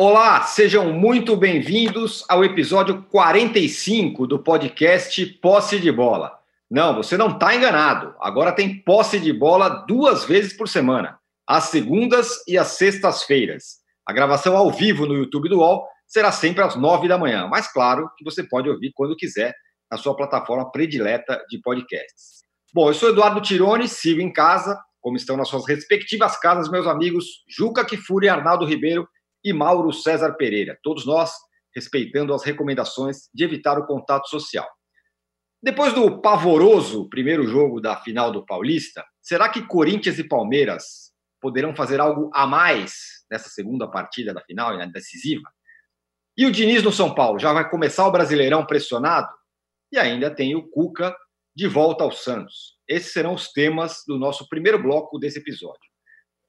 Olá, sejam muito bem-vindos ao episódio 45 do podcast Posse de Bola. Não, você não está enganado. Agora tem posse de bola duas vezes por semana, às segundas e às sextas-feiras. A gravação ao vivo no YouTube do UOL será sempre às nove da manhã, mas claro que você pode ouvir quando quiser na sua plataforma predileta de podcasts. Bom, eu sou Eduardo Tironi, sigo em casa, como estão nas suas respectivas casas meus amigos Juca Kifuri, Arnaldo Ribeiro e Mauro César Pereira. Todos nós respeitando as recomendações de evitar o contato social. Depois do pavoroso primeiro jogo da final do Paulista, será que Corinthians e Palmeiras poderão fazer algo a mais nessa segunda partida da final, né, decisiva? E o Diniz no São Paulo já vai começar o Brasileirão pressionado? E ainda tem o Cuca de volta ao Santos. Esses serão os temas do nosso primeiro bloco desse episódio.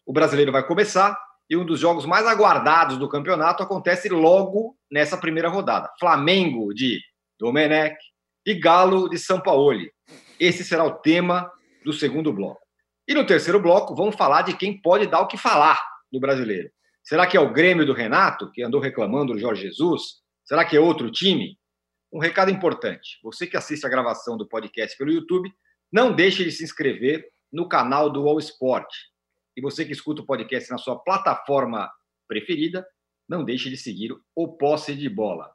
O brasileiro vai começar e um dos jogos mais aguardados do campeonato acontece logo nessa primeira rodada. Flamengo de Domenech, e Galo de São Paulo. Esse será o tema do segundo bloco. E no terceiro bloco, vamos falar de quem pode dar o que falar no brasileiro. Será que é o Grêmio do Renato, que andou reclamando do Jorge Jesus? Será que é outro time? Um recado importante: você que assiste a gravação do podcast pelo YouTube, não deixe de se inscrever no canal do All Sport. E você que escuta o podcast na sua plataforma preferida, não deixe de seguir o Posse de Bola.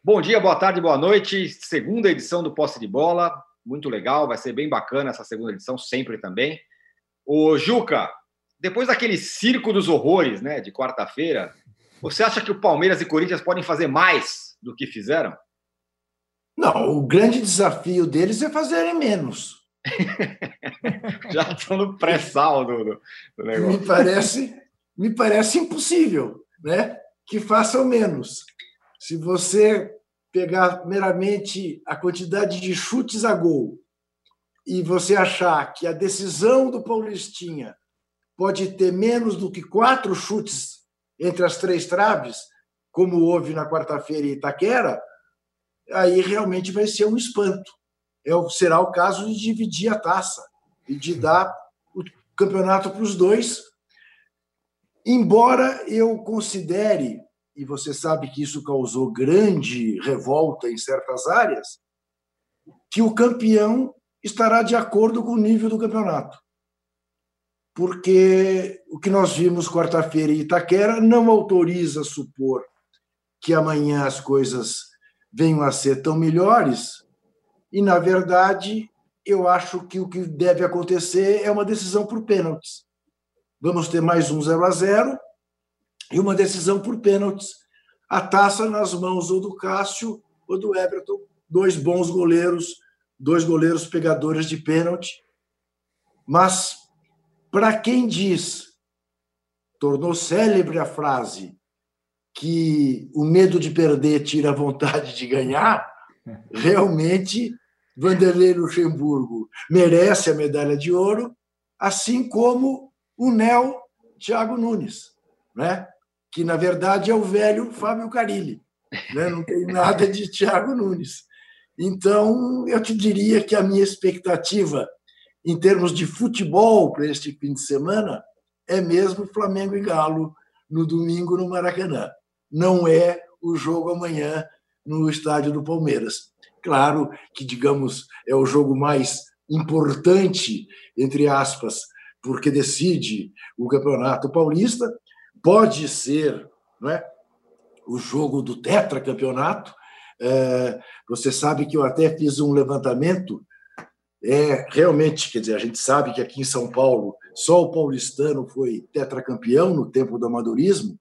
Bom dia, boa tarde, boa noite. Segunda edição do Posse de Bola. Muito legal, vai ser bem bacana essa segunda edição, sempre também. O Juca, depois daquele circo dos horrores, né, de quarta-feira, você acha que o Palmeiras e Corinthians podem fazer mais do que fizeram? Não, o grande desafio deles é fazerem menos. Já estão no pré-sal do, do, negócio. Me parece, me parece impossível, né? Que façam menos. Se você pegar meramente a quantidade de chutes a gol e você achar que a decisão do Paulistinha pode ter menos do que quatro chutes entre as três traves, como houve na quarta-feira em Itaquera, aí realmente vai ser um espanto. É, será o caso de dividir a taça e de dar o campeonato para os dois. Embora eu considere e você sabe que isso causou grande revolta em certas áreas, que o campeão estará de acordo com o nível do campeonato. Porque o que nós vimos quarta-feira em Itaquera não autoriza supor que amanhã as coisas venham a ser tão melhores, e, na verdade, eu acho que o que deve acontecer é uma decisão por pênaltis. Vamos ter mais um 0 a 0 e uma decisão por pênaltis, a taça nas mãos ou do Cássio ou do Everton, dois bons goleiros, dois goleiros pegadores de pênalti. Mas, para quem diz, tornou célebre a frase que o medo de perder tira a vontade de ganhar, realmente Vanderlei Luxemburgo merece a medalha de ouro, assim como o Nel Thiago Nunes, né? que na verdade é o velho Fábio Carilli, né? não tem nada de Thiago Nunes. Então, eu te diria que a minha expectativa em termos de futebol para este fim de semana é mesmo Flamengo e Galo no domingo no Maracanã. Não é o jogo amanhã no estádio do Palmeiras. Claro que, digamos, é o jogo mais importante, entre aspas, porque decide o Campeonato Paulista, pode ser não é, o jogo do tetracampeonato. É, você sabe que eu até fiz um levantamento. É, realmente, quer dizer, a gente sabe que aqui em São Paulo só o paulistano foi tetracampeão no tempo do amadorismo,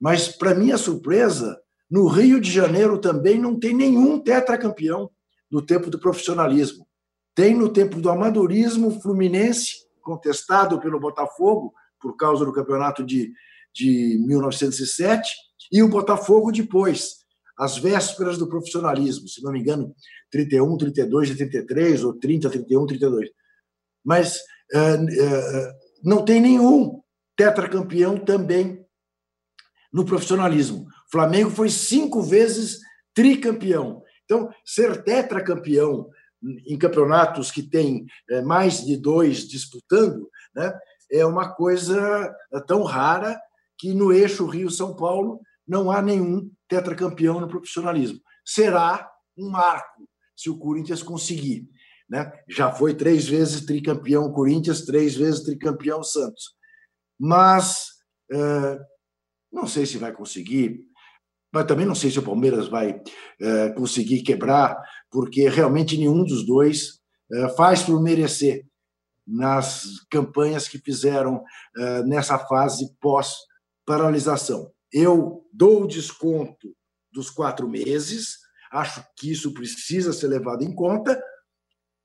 mas, para minha surpresa, no Rio de Janeiro também não tem nenhum tetracampeão no tempo do profissionalismo. Tem no tempo do amadorismo Fluminense, contestado pelo Botafogo por causa do campeonato de de 1907 e o Botafogo depois, às vésperas do profissionalismo, se não me engano, 31, 32 e 33, ou 30, 31, 32. Mas uh, uh, não tem nenhum tetracampeão também no profissionalismo. Flamengo foi cinco vezes tricampeão. Então, ser tetracampeão em campeonatos que tem mais de dois disputando, né, é uma coisa tão rara que no eixo Rio-São Paulo não há nenhum tetracampeão no profissionalismo. Será um marco se o Corinthians conseguir. Né? Já foi três vezes tricampeão Corinthians, três vezes tricampeão Santos. Mas é, não sei se vai conseguir, mas também não sei se o Palmeiras vai é, conseguir quebrar, porque realmente nenhum dos dois é, faz por merecer nas campanhas que fizeram nessa fase pós-paralisação. Eu dou o desconto dos quatro meses, acho que isso precisa ser levado em conta,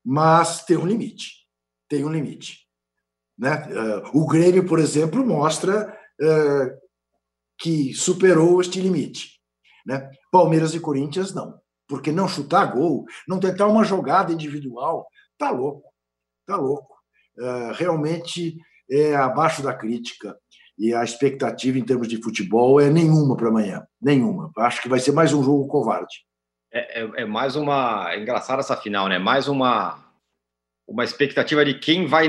mas tem um limite. Tem um limite. Né? O Grêmio, por exemplo, mostra que superou este limite. Né? Palmeiras e Corinthians não, porque não chutar gol, não tentar uma jogada individual, tá louco, tá louco. Uh, realmente é abaixo da crítica e a expectativa em termos de futebol é nenhuma para amanhã, nenhuma. Acho que vai ser mais um jogo covarde. É, é, é mais uma, é engraçada essa final, né? Mais uma uma expectativa de quem vai,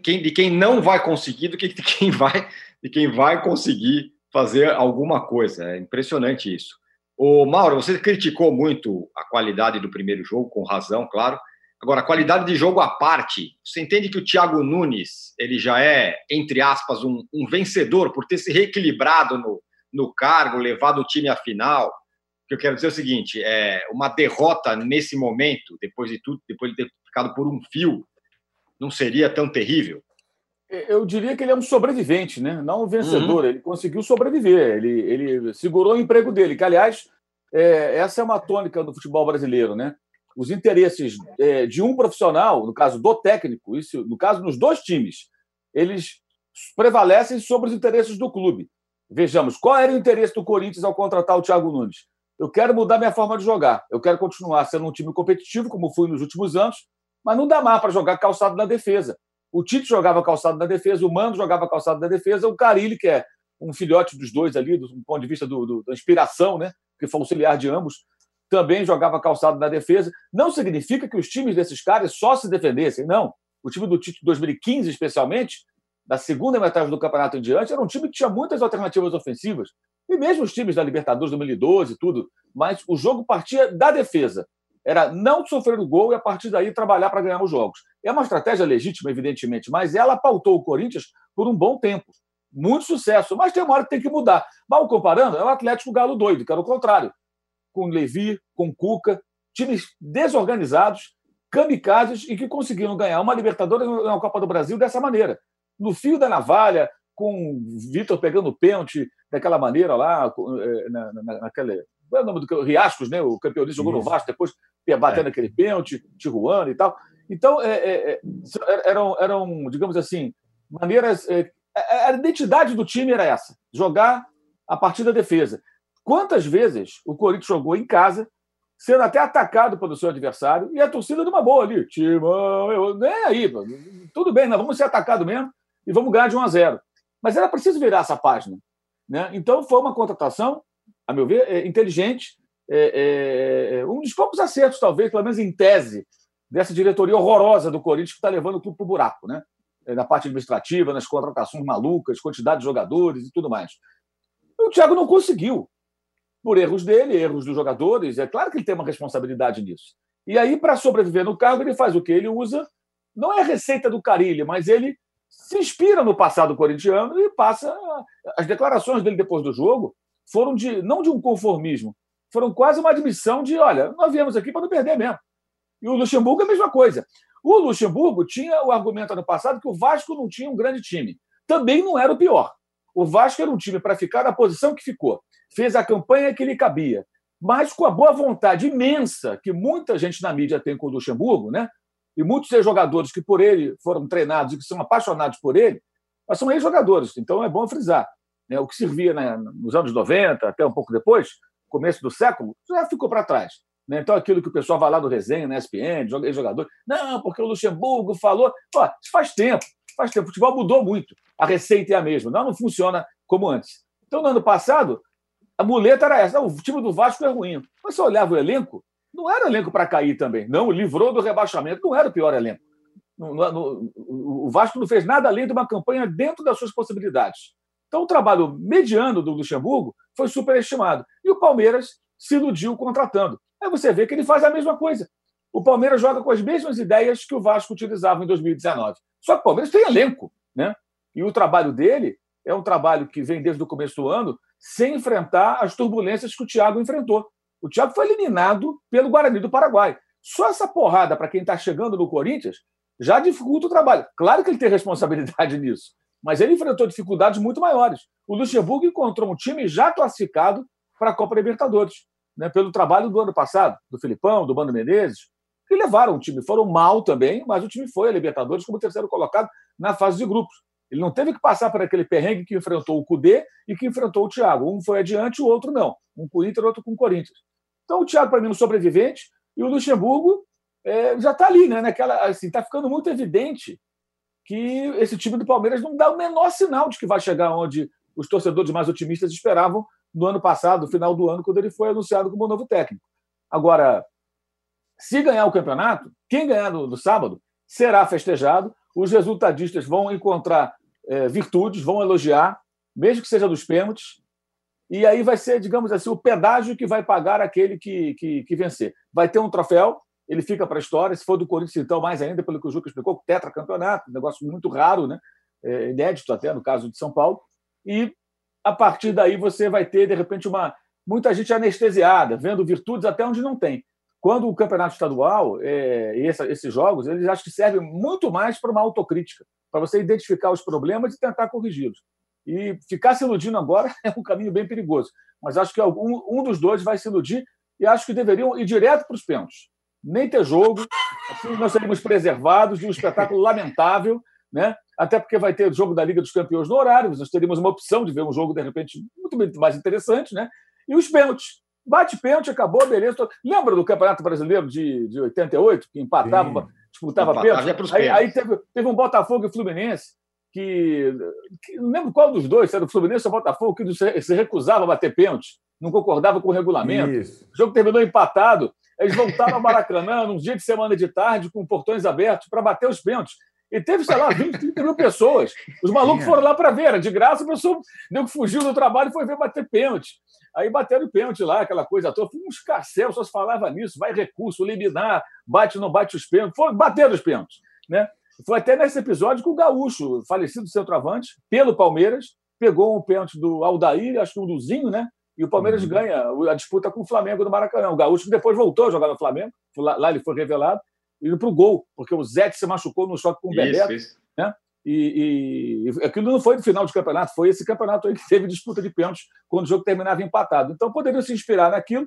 quem, de quem não vai conseguir do que de quem vai, de quem vai conseguir fazer alguma coisa. É impressionante isso. O Mauro, você criticou muito a qualidade do primeiro jogo, com razão, claro. Agora, qualidade de jogo à parte, você entende que o Thiago Nunes ele já é, entre aspas, um, um vencedor por ter se reequilibrado no, no cargo, levado o time à final? O que eu quero dizer é o seguinte: é uma derrota nesse momento, depois de tudo, depois de ter ficado por um fio, não seria tão terrível? Eu diria que ele é um sobrevivente, né? não um vencedor. Uhum. Ele conseguiu sobreviver, ele, ele segurou o emprego dele, que, aliás, é, essa é uma tônica do futebol brasileiro. Né? Os interesses é, de um profissional, no caso do técnico, isso, no caso dos dois times, eles prevalecem sobre os interesses do clube. Vejamos, qual era o interesse do Corinthians ao contratar o Thiago Nunes? Eu quero mudar minha forma de jogar. Eu quero continuar sendo um time competitivo, como fui nos últimos anos, mas não dá mais para jogar calçado na defesa. O Tite jogava calçado na defesa, o Mando jogava calçado na defesa, o Carilli, que é um filhote dos dois ali, do, ponto de vista do, do, da inspiração, né? que foi auxiliar de ambos, também jogava calçado na defesa. Não significa que os times desses caras só se defendessem, não. O time do Tite 2015, especialmente, da segunda metade do campeonato em diante, era um time que tinha muitas alternativas ofensivas. E mesmo os times da Libertadores 2012 e tudo. Mas o jogo partia da defesa era não sofrer o gol e a partir daí trabalhar para ganhar os jogos. É uma estratégia legítima, evidentemente, mas ela pautou o Corinthians por um bom tempo. Muito sucesso, mas tem uma hora que tem que mudar. Mal comparando, é o Atlético Galo doido, que era o contrário. Com Levi, com Cuca, times desorganizados, kamikazes e que conseguiram ganhar uma Libertadores na Copa do Brasil dessa maneira. No fio da navalha, com Vitor pegando pênalti daquela maneira lá, eh, na, na, naquela qual é o nome do Riascos, né? O campeonista jogou no Vasco, depois batendo é. aquele pênalti, Tijuana e tal. Então, é, é, é eram, eram, digamos assim, maneiras. É, a identidade do time era essa: jogar a partir da defesa. Quantas vezes o Corinthians jogou em casa, sendo até atacado pelo seu adversário, e a torcida numa boa ali, timão, eu, nem aí, tudo bem, nós vamos ser atacados mesmo e vamos ganhar de 1 a 0. Mas era preciso virar essa página. Né? Então, foi uma contratação a meu ver, é inteligente, é, é, é, um dos poucos acertos, talvez, pelo menos em tese, dessa diretoria horrorosa do Corinthians que está levando o clube para o buraco, né? É, na parte administrativa, nas contratações malucas, quantidade de jogadores e tudo mais. O Thiago não conseguiu, por erros dele, erros dos jogadores. É claro que ele tem uma responsabilidade nisso. E aí, para sobreviver no cargo, ele faz o que? Ele usa, não é a receita do Carilho, mas ele se inspira no passado corintiano e passa. As declarações dele depois do jogo foram de não de um conformismo, foram quase uma admissão de, olha, nós viemos aqui para não perder mesmo. E o Luxemburgo é a mesma coisa. O Luxemburgo tinha o argumento ano passado que o Vasco não tinha um grande time. Também não era o pior. O Vasco era um time para ficar na posição que ficou. Fez a campanha que lhe cabia. Mas com a boa vontade imensa que muita gente na mídia tem com o Luxemburgo, né? e muitos jogadores que por ele foram treinados e que são apaixonados por ele, mas são ex-jogadores, então é bom frisar né, o que servia né, nos anos 90, até um pouco depois, começo do século, já ficou para trás. Né? Então, aquilo que o pessoal vai lá no resenha, na ESPN, jogador, não, porque o Luxemburgo falou. Pô, faz tempo, faz tempo. O futebol mudou muito. A receita é a mesma, não, não funciona como antes. Então, no ano passado, a muleta era essa: o time do Vasco é ruim. Mas você olhava o elenco, não era elenco para cair também. Não, livrou do rebaixamento, não era o pior elenco. No, no, o Vasco não fez nada além de uma campanha dentro das suas possibilidades. Então, o trabalho mediano do Luxemburgo foi superestimado. E o Palmeiras se iludiu contratando. Aí você vê que ele faz a mesma coisa. O Palmeiras joga com as mesmas ideias que o Vasco utilizava em 2019. Só que o Palmeiras tem elenco. Né? E o trabalho dele é um trabalho que vem desde o começo do ano sem enfrentar as turbulências que o Thiago enfrentou. O Thiago foi eliminado pelo Guarani do Paraguai. Só essa porrada para quem está chegando no Corinthians já dificulta o trabalho. Claro que ele tem responsabilidade nisso, mas ele enfrentou dificuldades muito maiores. O Luxemburgo encontrou um time já classificado para a Copa Libertadores, né, pelo trabalho do ano passado, do Filipão, do Bando Menezes, que levaram o time. Foram mal também, mas o time foi a Libertadores como terceiro colocado na fase de grupos. Ele não teve que passar por aquele perrengue que enfrentou o Cudê e que enfrentou o Thiago. Um foi adiante, o outro não. Um com o Inter, outro com o Corinthians. Então, o Thiago, para mim, é um sobrevivente, e o Luxemburgo é, já está ali, né? Naquela, assim, está ficando muito evidente que esse time do Palmeiras não dá o menor sinal de que vai chegar onde os torcedores mais otimistas esperavam no ano passado, no final do ano, quando ele foi anunciado como novo técnico. Agora, se ganhar o campeonato, quem ganhar no, no sábado será festejado, os resultadistas vão encontrar é, virtudes, vão elogiar, mesmo que seja dos pênaltis, e aí vai ser, digamos assim, o pedágio que vai pagar aquele que, que, que vencer. Vai ter um troféu, ele fica para a história. Se for do Corinthians, então, mais ainda, pelo que o Juca explicou, tetracampeonato, um negócio muito raro, né? É, inédito até no caso de São Paulo. E a partir daí você vai ter, de repente, uma muita gente anestesiada, vendo virtudes até onde não tem. Quando o campeonato estadual é, e essa, esses jogos, eles acho que servem muito mais para uma autocrítica, para você identificar os problemas e tentar corrigi-los. E ficar se iludindo agora é um caminho bem perigoso. Mas acho que algum, um dos dois vai se iludir e acho que deveriam ir direto para os pênaltis. Nem ter jogo, assim nós seríamos preservados de um espetáculo lamentável, né? até porque vai ter o jogo da Liga dos Campeões no horário, nós teríamos uma opção de ver um jogo, de repente, muito mais interessante. Né? E os pênaltis. Bate pênalti, acabou, beleza. Lembra do Campeonato Brasileiro de, de 88, que empatava, Sim. disputava pênalti? Aí, aí teve, teve um Botafogo e Fluminense que, que, não lembro qual dos dois, se era o Fluminense ou o Botafogo, que se recusava a bater pênalti, não concordava com o regulamento. Isso. O jogo terminou empatado. Eles voltaram ao Maracanã num dia de semana de tarde, com portões abertos, para bater os pênaltis. E teve, sei lá, 20, 30 mil pessoas. Os malucos foram lá para ver, era de graça, a pessoa deu que fugiu do trabalho e foi ver bater pênalti. Aí bateram pênalti lá, aquela coisa toda. Foi um escarcel, só se falava nisso, vai recurso, liminar, bate, não bate os pênaltis. Foi bater os pênaltis. Né? Foi até nesse episódio que o Gaúcho, falecido centroavante, pelo Palmeiras, pegou um pênalti do Aldair, acho que um do Zinho, né? E o Palmeiras uhum. ganha a disputa com o Flamengo do Maracanã. O Gaúcho depois voltou a jogar no Flamengo, lá, ele foi revelado, indo para o gol, porque o Zé se machucou no choque com o Bebeto. Isso. Né? E, e, aquilo não foi no final de campeonato, foi esse campeonato aí que teve disputa de pênaltis quando o jogo terminava empatado. Então poderiam se inspirar naquilo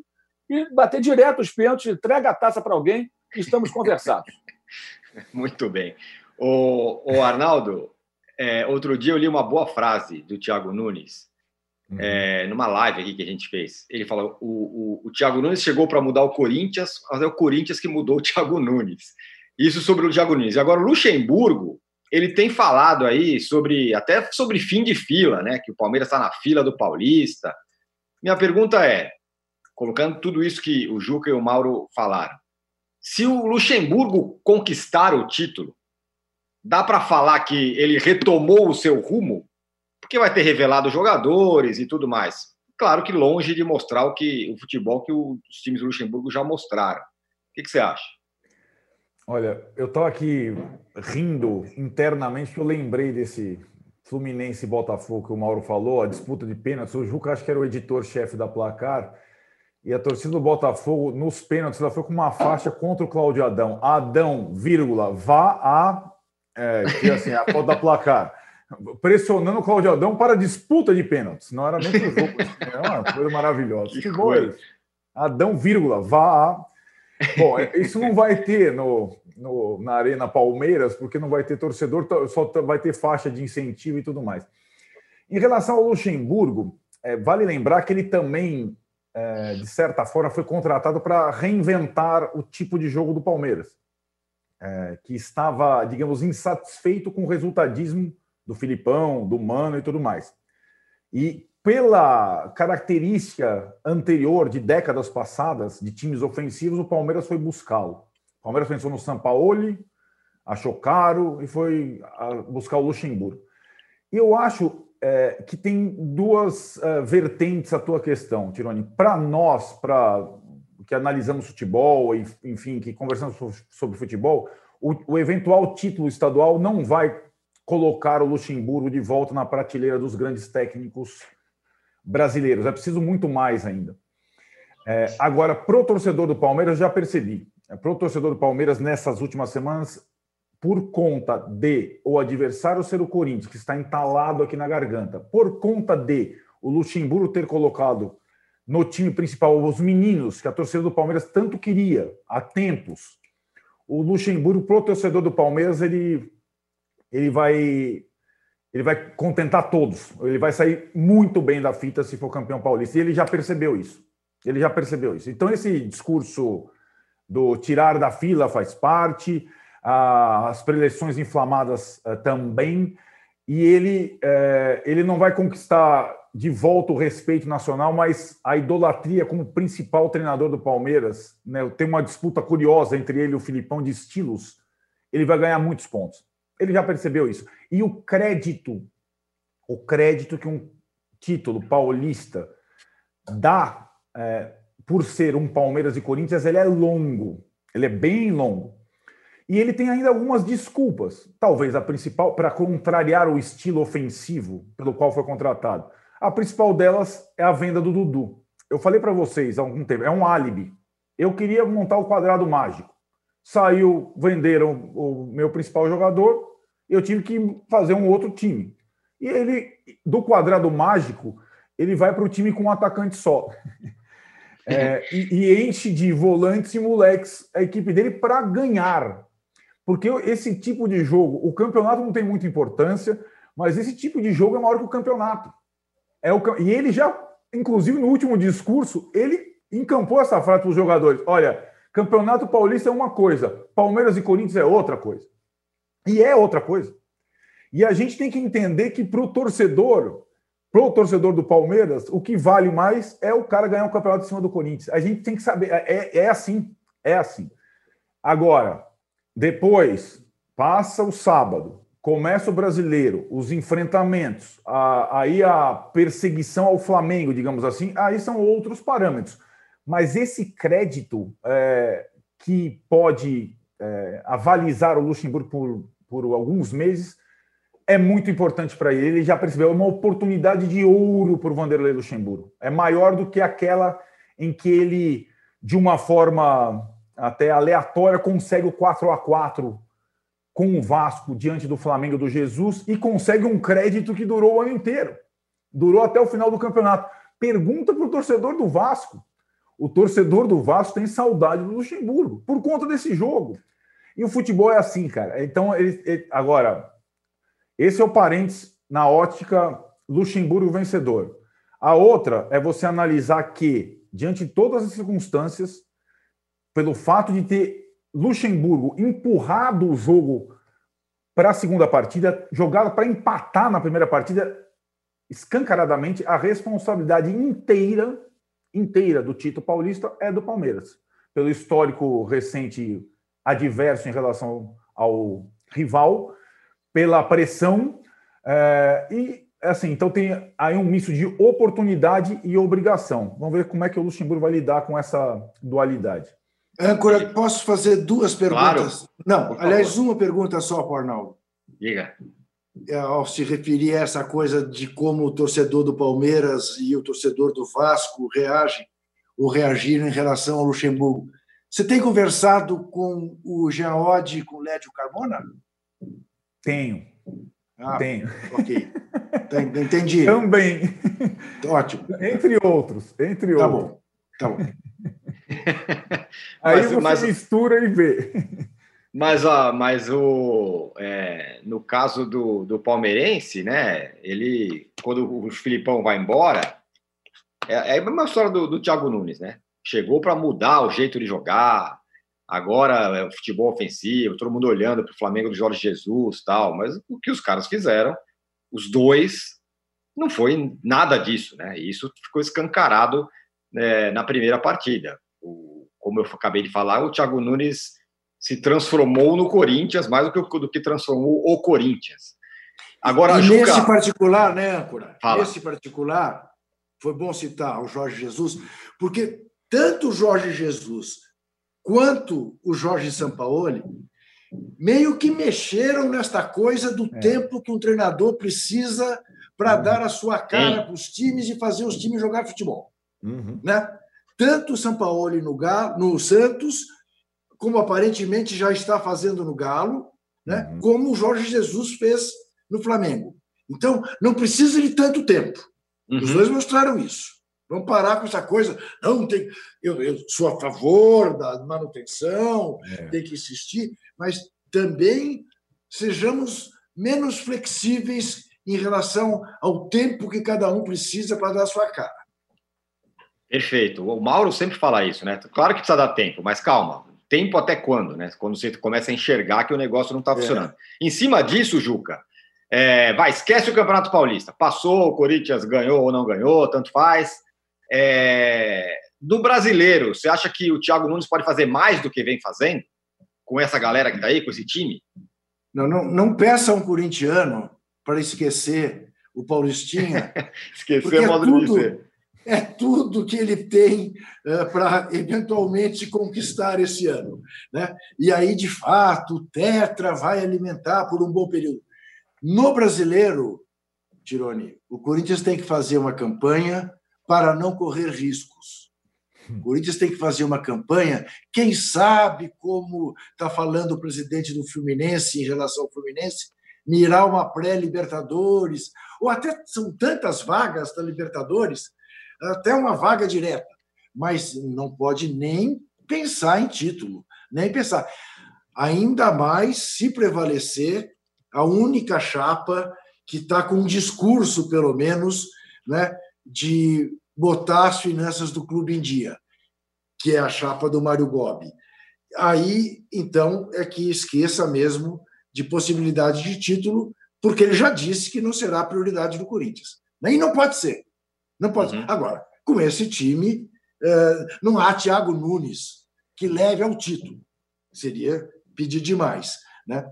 e bater direto os pênaltis, entrega a taça para alguém e estamos conversados. Muito bem. O, o Arnaldo, é, outro dia eu li uma boa frase do Thiago Nunes, uhum. é, numa live aqui que a gente fez. Ele falou: o, o, o Thiago Nunes chegou para mudar o Corinthians, mas é o Corinthians que mudou o Thiago Nunes. Isso sobre o Thiago Nunes. Agora, o Luxemburgo, ele tem falado aí sobre até sobre fim de fila, né? Que o Palmeiras está na fila do Paulista. Minha pergunta é, colocando tudo isso que o Juca e o Mauro falaram, se o Luxemburgo conquistar o título, dá para falar que ele retomou o seu rumo? Porque vai ter revelado jogadores e tudo mais. Claro que longe de mostrar o que o futebol que os times do Luxemburgo já mostraram. O que, que você acha? Olha, eu estou aqui rindo internamente porque eu lembrei desse Fluminense Botafogo que o Mauro falou, a disputa de pênaltis. O Juca acho que era o editor-chefe da placar e a torcida do Botafogo, nos pênaltis, ela foi com uma faixa contra o Cláudio Adão. Adão, vírgula, vá a. É, que, assim, a foto da placar. Pressionando o Cláudio Adão para a disputa de pênaltis. Não era nem para o jogo. É uma coisa maravilhosa. Que, que bom isso. Adão, vírgula, vá. Bom, é, isso não vai ter no, no, na Arena Palmeiras, porque não vai ter torcedor, só vai ter faixa de incentivo e tudo mais. Em relação ao Luxemburgo, é, vale lembrar que ele também é, de certa forma, foi contratado para reinventar o tipo de jogo do Palmeiras, é, que estava, digamos, insatisfeito com o resultadismo do Filipão, do Mano e tudo mais. E pela característica anterior de décadas passadas de times ofensivos, o Palmeiras foi buscá-lo. O Palmeiras pensou no Sampaoli, achou caro e foi buscar o Luxemburgo. E eu acho é, que tem duas uh, vertentes a tua questão, Tironi. Para nós, para que analisamos futebol, enfim, que conversamos sobre futebol, o, o, eventual título estadual não vai colocar o Luxemburgo de volta na prateleira dos grandes técnicos brasileiros. É preciso muito mais ainda. É, agora, pro torcedor do Palmeiras, já percebi. É, pro torcedor do Palmeiras, nessas últimas semanas, por conta de o adversário ser o Corinthians, que está entalado aqui na garganta, por conta de o Luxemburgo ter colocado no time principal os meninos que a torcida do Palmeiras tanto queria há tempos, o Luxemburgo, pro torcedor do Palmeiras, ele, ele vai ele vai contentar todos. Ele vai sair muito bem da fita se for campeão paulista. E ele já percebeu isso. Ele já percebeu isso. Então, esse discurso do tirar da fila faz parte, as preleções inflamadas uh, também, e ele, uh, ele não vai conquistar de volta o respeito nacional, mas a idolatria como principal treinador do Palmeiras, né, tem uma disputa curiosa entre ele e o Filipão de estilos, ele vai ganhar muitos pontos. Ele já percebeu isso. E o crédito, o crédito que um título paulista dá é, por ser um Palmeiras e Corinthians, ele é longo, ele é bem longo. E ele tem ainda algumas desculpas. Talvez a principal, para contrariar o estilo ofensivo pelo qual foi contratado. A principal delas é a venda do Dudu. Eu falei para vocês há algum tempo, é um álibi. Eu queria montar o quadrado mágico. Saiu, venderam o meu principal jogador, eu tive que fazer um outro time. E ele, do quadrado mágico, ele vai para o time com um atacante só. É, e, e, enche de volantes e moleques a equipe dele para ganhar. Porque esse tipo de jogo, o campeonato não tem muita importância, mas esse tipo de jogo é maior que o campeonato. É o, e ele já, inclusive no último discurso, ele encampou essa frase para os jogadores: olha, campeonato paulista é uma coisa, Palmeiras e Corinthians é outra coisa. E é outra coisa. E a gente tem que entender que para o torcedor, para o torcedor do Palmeiras, o que vale mais é o cara ganhar um campeonato em cima do Corinthians. A gente tem que saber, é, é assim, é assim. Agora, depois, passa o sábado, começa o brasileiro, os enfrentamentos, a, aí a perseguição ao Flamengo, digamos assim, aí são outros parâmetros. Mas esse crédito é, que pode é, avalizar o Luxemburgo por, por alguns meses é muito importante para ele. Ele já percebeu, é uma oportunidade de ouro para o Vanderlei Luxemburgo. É maior do que aquela em que ele, de uma forma até aleatória, consegue o 4 a 4 com o Vasco diante do Flamengo do Jesus e consegue um crédito que durou o ano inteiro. Durou até o final do campeonato. Pergunta para o torcedor do Vasco. O torcedor do Vasco tem saudade do Luxemburgo por conta desse jogo. E o futebol é assim, cara. Então, ele, ele, agora, esse é o parênteses na ótica Luxemburgo vencedor. A outra é você analisar que, diante de todas as circunstâncias, pelo fato de ter Luxemburgo empurrado o jogo para a segunda partida, jogado para empatar na primeira partida, escancaradamente, a responsabilidade inteira, inteira do título paulista é do Palmeiras. Pelo histórico recente adverso em relação ao rival, pela pressão, é, e assim, então tem aí um misto de oportunidade e obrigação. Vamos ver como é que o Luxemburgo vai lidar com essa dualidade. Âncora, posso fazer duas perguntas? Claro. Não, aliás, uma pergunta só, Arnaldo. Diga. Ao se referir a essa coisa de como o torcedor do Palmeiras e o torcedor do Vasco reagem ou reagiram em relação ao Luxemburgo. Você tem conversado com o Jean Oddi e com o Lédio Carmona? Tenho. Ah, Tenho. Ok. Tá, entendi. Também. Ótimo. Entre outros. Entre tá outros. Bom. Tá bom. Aí mas, você mas, mistura e vê. Mas, ó, mas o, é, no caso do, do palmeirense, né? Ele, quando o Filipão vai embora, é, é a mesma história do, do Thiago Nunes, né? Chegou para mudar o jeito de jogar. Agora é o futebol ofensivo, todo mundo olhando para o Flamengo do Jorge Jesus tal. Mas o que os caras fizeram, os dois, não foi nada disso, né? E isso ficou escancarado é, na primeira partida. O, como eu acabei de falar, o Thiago Nunes se transformou no Corinthians mais do que, do que transformou o Corinthians. Agora, e Juca... nesse particular, né, Âncora? Fala. Nesse particular, foi bom citar o Jorge Jesus, porque tanto o Jorge Jesus quanto o Jorge Sampaoli meio que mexeram nesta coisa do é. tempo que um treinador precisa para uhum. dar a sua cara para os times e fazer os times jogar futebol. Uhum. Né? Tanto o Sampaoli no, Galo, no Santos, como aparentemente já está fazendo no Galo, né? Uhum. como o Jorge Jesus fez no Flamengo. Então, não precisa de tanto tempo. Uhum. Os dois mostraram isso. Vamos parar com essa coisa. Não tem. Eu, eu sou a favor da manutenção, é. tem que insistir, mas também sejamos menos flexíveis em relação ao tempo que cada um precisa para dar a sua cara. Perfeito. O Mauro sempre fala isso, né? Claro que precisa dar tempo, mas calma. Tempo até quando, né? Quando você começa a enxergar que o negócio não está é. funcionando. É. Em cima disso, Juca, é, vai, esquece o Campeonato Paulista. Passou, o Corinthians ganhou ou não ganhou, tanto faz. É, do brasileiro, você acha que o Thiago Nunes pode fazer mais do que vem fazendo com essa galera que está aí, com esse time? Não, não, não peça a um corintiano para esquecer o Paulistinha. esquecer é modo tudo, de dizer. É tudo que ele tem é, para eventualmente conquistar esse ano. Né? E aí, de fato, o Tetra vai alimentar por um bom período. No brasileiro, Tironi, o Corinthians tem que fazer uma campanha para não correr riscos. O Corinthians tem que fazer uma campanha, quem sabe, como está falando o presidente do Fluminense em relação ao Fluminense, mirar uma pré-Libertadores, ou até são tantas vagas da Libertadores, até uma vaga direta, mas não pode nem pensar em título, nem pensar. Ainda mais se prevalecer a única chapa que está com um discurso, pelo menos, né, de botar as finanças do clube em dia, que é a chapa do Mário Gobi. Aí, então, é que esqueça mesmo de possibilidade de título, porque ele já disse que não será a prioridade do Corinthians. E não pode ser. Não pode uhum. Agora, com esse time, é, não há Thiago Nunes que leve ao título. Seria pedir demais. Né?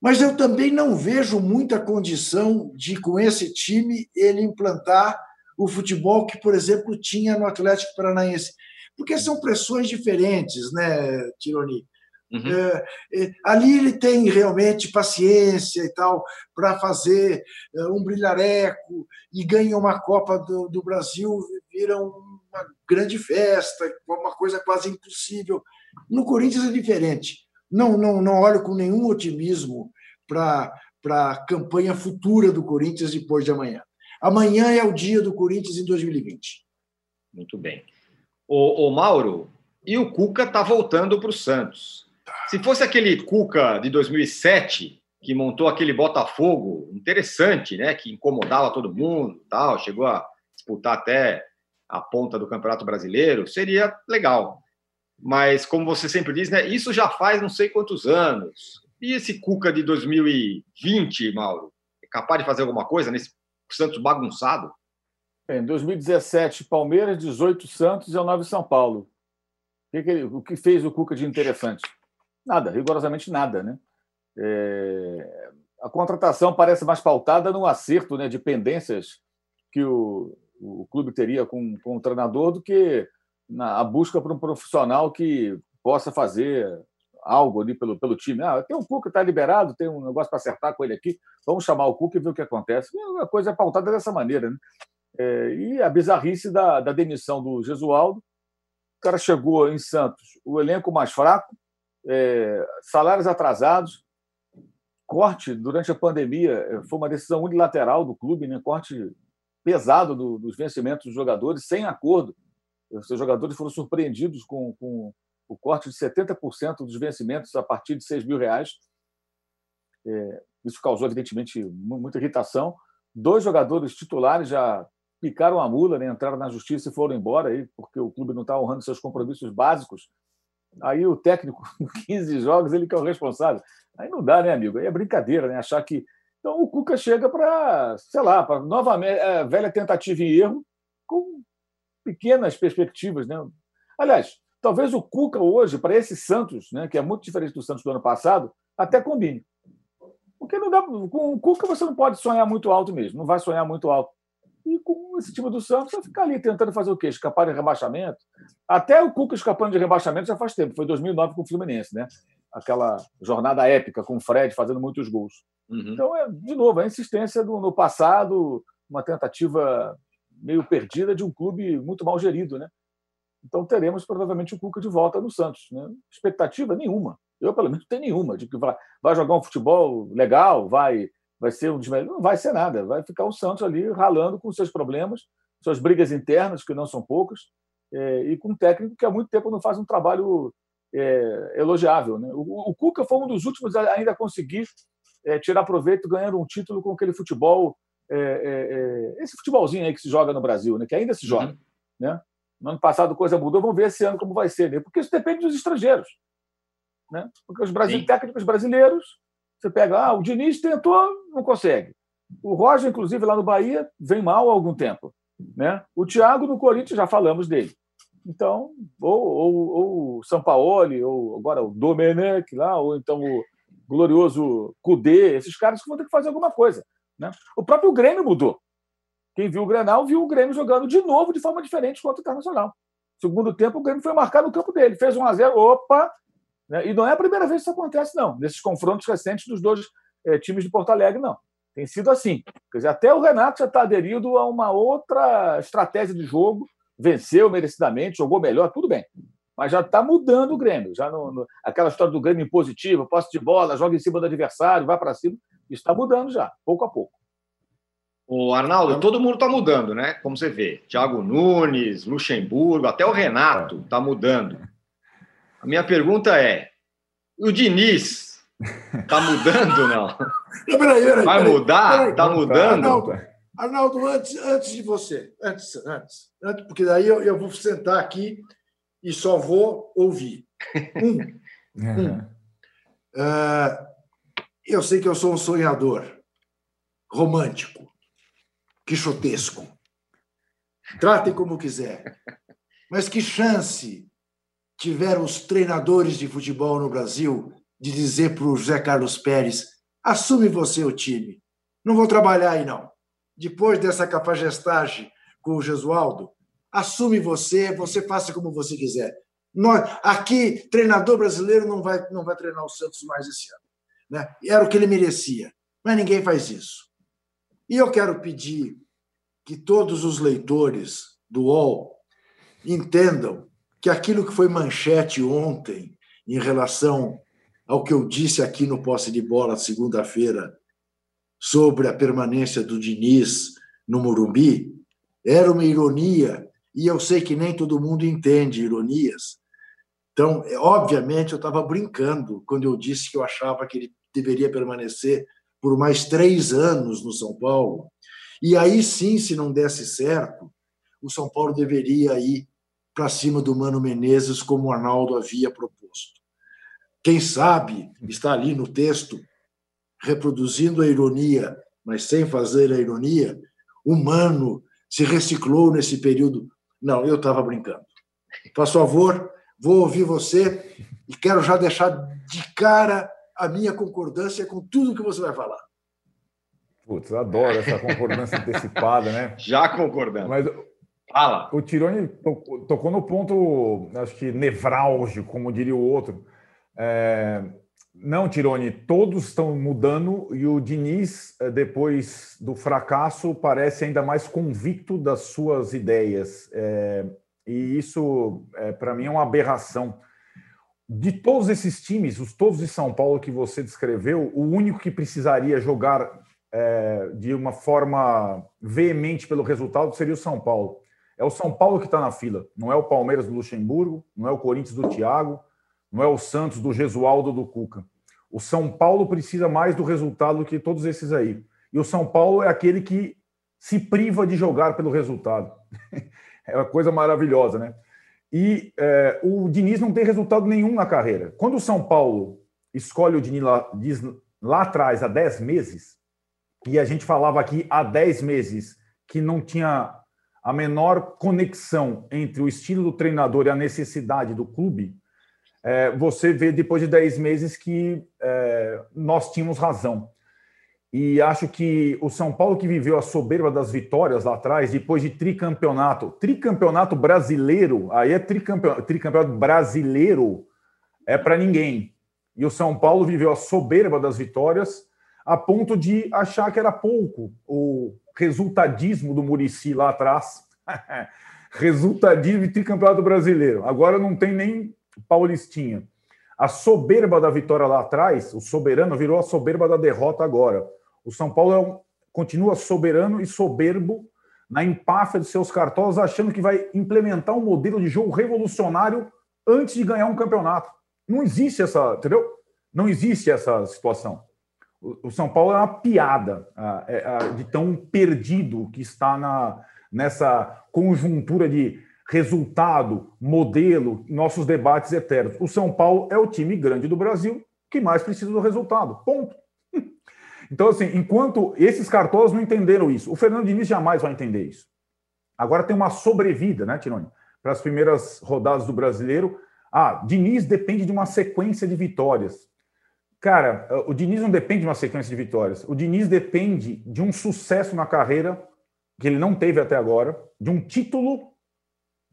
Mas eu também não vejo muita condição de, com esse time, ele implantar o futebol que, por exemplo, tinha no Atlético Paranaense. Porque são pressões diferentes, né, Tironi? Uhum. É, é, ali ele tem realmente paciência e tal para fazer é, um brilhareco e ganha uma Copa do, do Brasil, vira uma grande festa, uma coisa quase impossível. No Corinthians é diferente. Não, não, não olho com nenhum otimismo para a campanha futura do Corinthians depois de amanhã. Amanhã é o dia do Corinthians em 2020. Muito bem. O, o Mauro, e o Cuca está voltando para o Santos. Se fosse aquele Cuca de 2007 que montou aquele Botafogo interessante, né, que incomodava todo mundo, tal, chegou a disputar até a ponta do Campeonato Brasileiro, seria legal. Mas como você sempre diz, né, isso já faz não sei quantos anos. E esse Cuca de 2020, Mauro, é capaz de fazer alguma coisa nesse Santos bagunçado? Em 2017, Palmeiras, 18 Santos e 19 São Paulo. O que, o que fez o Cuca de interessante? Nada, rigorosamente nada. Né? É... A contratação parece mais pautada no acerto né, de pendências que o, o clube teria com, com o treinador do que na a busca por um profissional que possa fazer algo ali pelo, pelo time. Ah, tem um Cuca, está liberado, tem um negócio para acertar com ele aqui, vamos chamar o Cuca e ver o que acontece. A coisa é pautada dessa maneira. Né? É, e a bizarrice da, da demissão do Gesualdo. O cara chegou em Santos, o elenco mais fraco, é, salários atrasados, corte durante a pandemia, é, foi uma decisão unilateral do clube, né? corte pesado do, dos vencimentos dos jogadores, sem acordo. Os jogadores foram surpreendidos com, com o corte de 70% dos vencimentos a partir de 6 mil reais. É, isso causou, evidentemente, muita irritação. Dois jogadores titulares já picaram a mula, né? entraram na justiça e foram embora, aí, porque o clube não está honrando seus compromissos básicos. Aí o técnico, com 15 jogos, ele que é o responsável. Aí não dá, né, amigo? Aí é brincadeira, né? Achar que. Então o Cuca chega para, sei lá, para novamente, é, velha tentativa e erro, com pequenas perspectivas, né? Aliás, Talvez o Cuca hoje, para esse Santos, né, que é muito diferente do Santos do ano passado, até combine. Porque não dá, com o Cuca você não pode sonhar muito alto mesmo, não vai sonhar muito alto. E com esse time do Santos vai ficar ali tentando fazer o quê? Escapar de rebaixamento. Até o Cuca escapando de rebaixamento já faz tempo, foi 2009 com o Fluminense, né? Aquela jornada épica com o Fred fazendo muitos gols. Uhum. Então, é, de novo, a insistência do, no passado, uma tentativa meio perdida de um clube muito mal gerido, né? Então teremos provavelmente o Cuca de volta no Santos. Né? Expectativa nenhuma. Eu, pelo menos, não tenho nenhuma de que vai, vai jogar um futebol legal, vai, vai ser um dos melhores. Não vai ser nada. Vai ficar o Santos ali ralando com seus problemas, suas brigas internas, que não são poucas, é, e com um técnico que há muito tempo não faz um trabalho é, elogiável. Né? O, o, Cuca foi um dos últimos a ainda conseguir é, tirar proveito ganhando um título com aquele futebol, é, é, é, esse futebolzinho aí que se joga no Brasil, né? que ainda se joga. Uhum. Né? No ano passado coisa mudou, vamos ver esse ano como vai ser, né? porque isso depende dos estrangeiros. Né? Porque os brasileiros, técnicos brasileiros, você pega, ah, o Diniz tentou, não consegue. O Roger, inclusive, lá no Bahia, vem mal há algum tempo. Né? O Thiago no Corinthians, já falamos dele. Então, ou, ou, ou o Sampaoli, ou agora o Domenech lá, ou então o glorioso Cudê, esses caras que vão ter que fazer alguma coisa. Né? O próprio Grêmio mudou. Quem viu o Grenal viu o Grêmio jogando de novo de forma diferente contra o Internacional. Segundo tempo, o Grêmio foi marcar no campo dele. Fez 1 a 0 opa! Né? E não é a primeira vez que isso acontece, não. Nesses confrontos recentes dos dois é, times de Porto Alegre, não. Tem sido assim. Quer dizer, até o Renato já está aderido a uma outra estratégia de jogo. Venceu merecidamente, jogou melhor, tudo bem. Mas já está mudando o Grêmio. Já no, no, aquela história do Grêmio impositivo, posse de bola, joga em cima do adversário, vai para cima. Está mudando já, pouco a pouco. O Arnaldo, todo mundo está mudando, né? Como você vê. Thiago Nunes, Luxemburgo, até o Renato está mudando. A minha pergunta é: o Diniz está mudando não? não peraí, peraí, Vai peraí, mudar? Está mudando? Arnaldo, Arnaldo, antes, antes de você, antes, antes, antes porque daí eu, eu vou sentar aqui e só vou ouvir. Um. um. Uh, eu sei que eu sou um sonhador romântico quixotesco. Tratem como quiser. Mas que chance tiveram os treinadores de futebol no Brasil de dizer para o José Carlos Pérez: assume você o time. Não vou trabalhar aí, não. Depois dessa cafajestagem com o Gesualdo, assume você, você faça como você quiser. Nós, aqui, treinador brasileiro não vai, não vai treinar o Santos mais esse ano. Né? Era o que ele merecia. Mas ninguém faz isso. E eu quero pedir que todos os leitores do UOL entendam que aquilo que foi manchete ontem em relação ao que eu disse aqui no posse de bola segunda-feira sobre a permanência do Diniz no Morumbi era uma ironia e eu sei que nem todo mundo entende ironias. Então, obviamente, eu estava brincando quando eu disse que eu achava que ele deveria permanecer por mais três anos no São Paulo. E aí sim, se não desse certo, o São Paulo deveria ir para cima do Mano Menezes, como o Arnaldo havia proposto. Quem sabe está ali no texto, reproduzindo a ironia, mas sem fazer a ironia, o Mano se reciclou nesse período. Não, eu estava brincando. Por favor, vou ouvir você e quero já deixar de cara a minha concordância com tudo que você vai falar. Putz, adoro essa concordância antecipada, né? Já concordando. Mas Fala. o Tironi tocou, no ponto, acho que nevrálgico, como diria o outro. É, não, Tironi, todos estão mudando e o Diniz, é, depois do fracasso, parece ainda mais convicto das suas ideias. É, e isso, é, para mim, é uma aberração de todos esses times, os todos de São Paulo que você descreveu, o único que precisaria jogar é, de uma forma veemente pelo resultado seria o São Paulo. É o São Paulo que está na fila, não é o Palmeiras do Luxemburgo, não é o Corinthians do Thiago, não é o Santos do Gesualdo do Cuca. O São Paulo precisa mais do resultado do que todos esses aí. E o São Paulo é aquele que se priva de jogar pelo resultado. é uma coisa maravilhosa, né? E é, o Diniz não tem resultado nenhum na carreira. Quando o São Paulo escolhe o Diniz lá, diz, lá atrás, há 10 meses, e a gente falava aqui há 10 meses que não tinha a menor conexão entre o estilo do treinador e a necessidade do clube, é, você vê depois de 10 meses que é, nós tínhamos razão. E acho que o São Paulo que viveu a soberba das vitórias lá atrás, depois de tricampeonato, tricampeonato brasileiro, aí é tricampeonato, tricampeonato brasileiro, é para ninguém. E o São Paulo viveu a soberba das vitórias a ponto de achar que era pouco o resultadismo do Murici lá atrás. resultadismo de tricampeonato brasileiro. Agora não tem nem paulistinha. A soberba da vitória lá atrás, o soberano virou a soberba da derrota agora. O São Paulo é um, continua soberano e soberbo na empáfia de seus cartolas, achando que vai implementar um modelo de jogo revolucionário antes de ganhar um campeonato. Não existe essa, entendeu? Não existe essa situação. O, São Paulo é uma piada é, de tão perdido que está na, nessa conjuntura de resultado, modelo, nossos debates eternos. O São Paulo é o time grande do Brasil que mais precisa do resultado. Ponto. Então, assim, enquanto esses cartolas não entenderam isso, o Fernando Diniz jamais vai entender isso. Agora tem uma sobrevida, né, Tironi? Para as primeiras rodadas do brasileiro. Ah, Diniz depende de uma sequência de vitórias. Cara, o Diniz não depende de uma sequência de vitórias. O Diniz depende de um sucesso na carreira que ele não teve até agora, de um título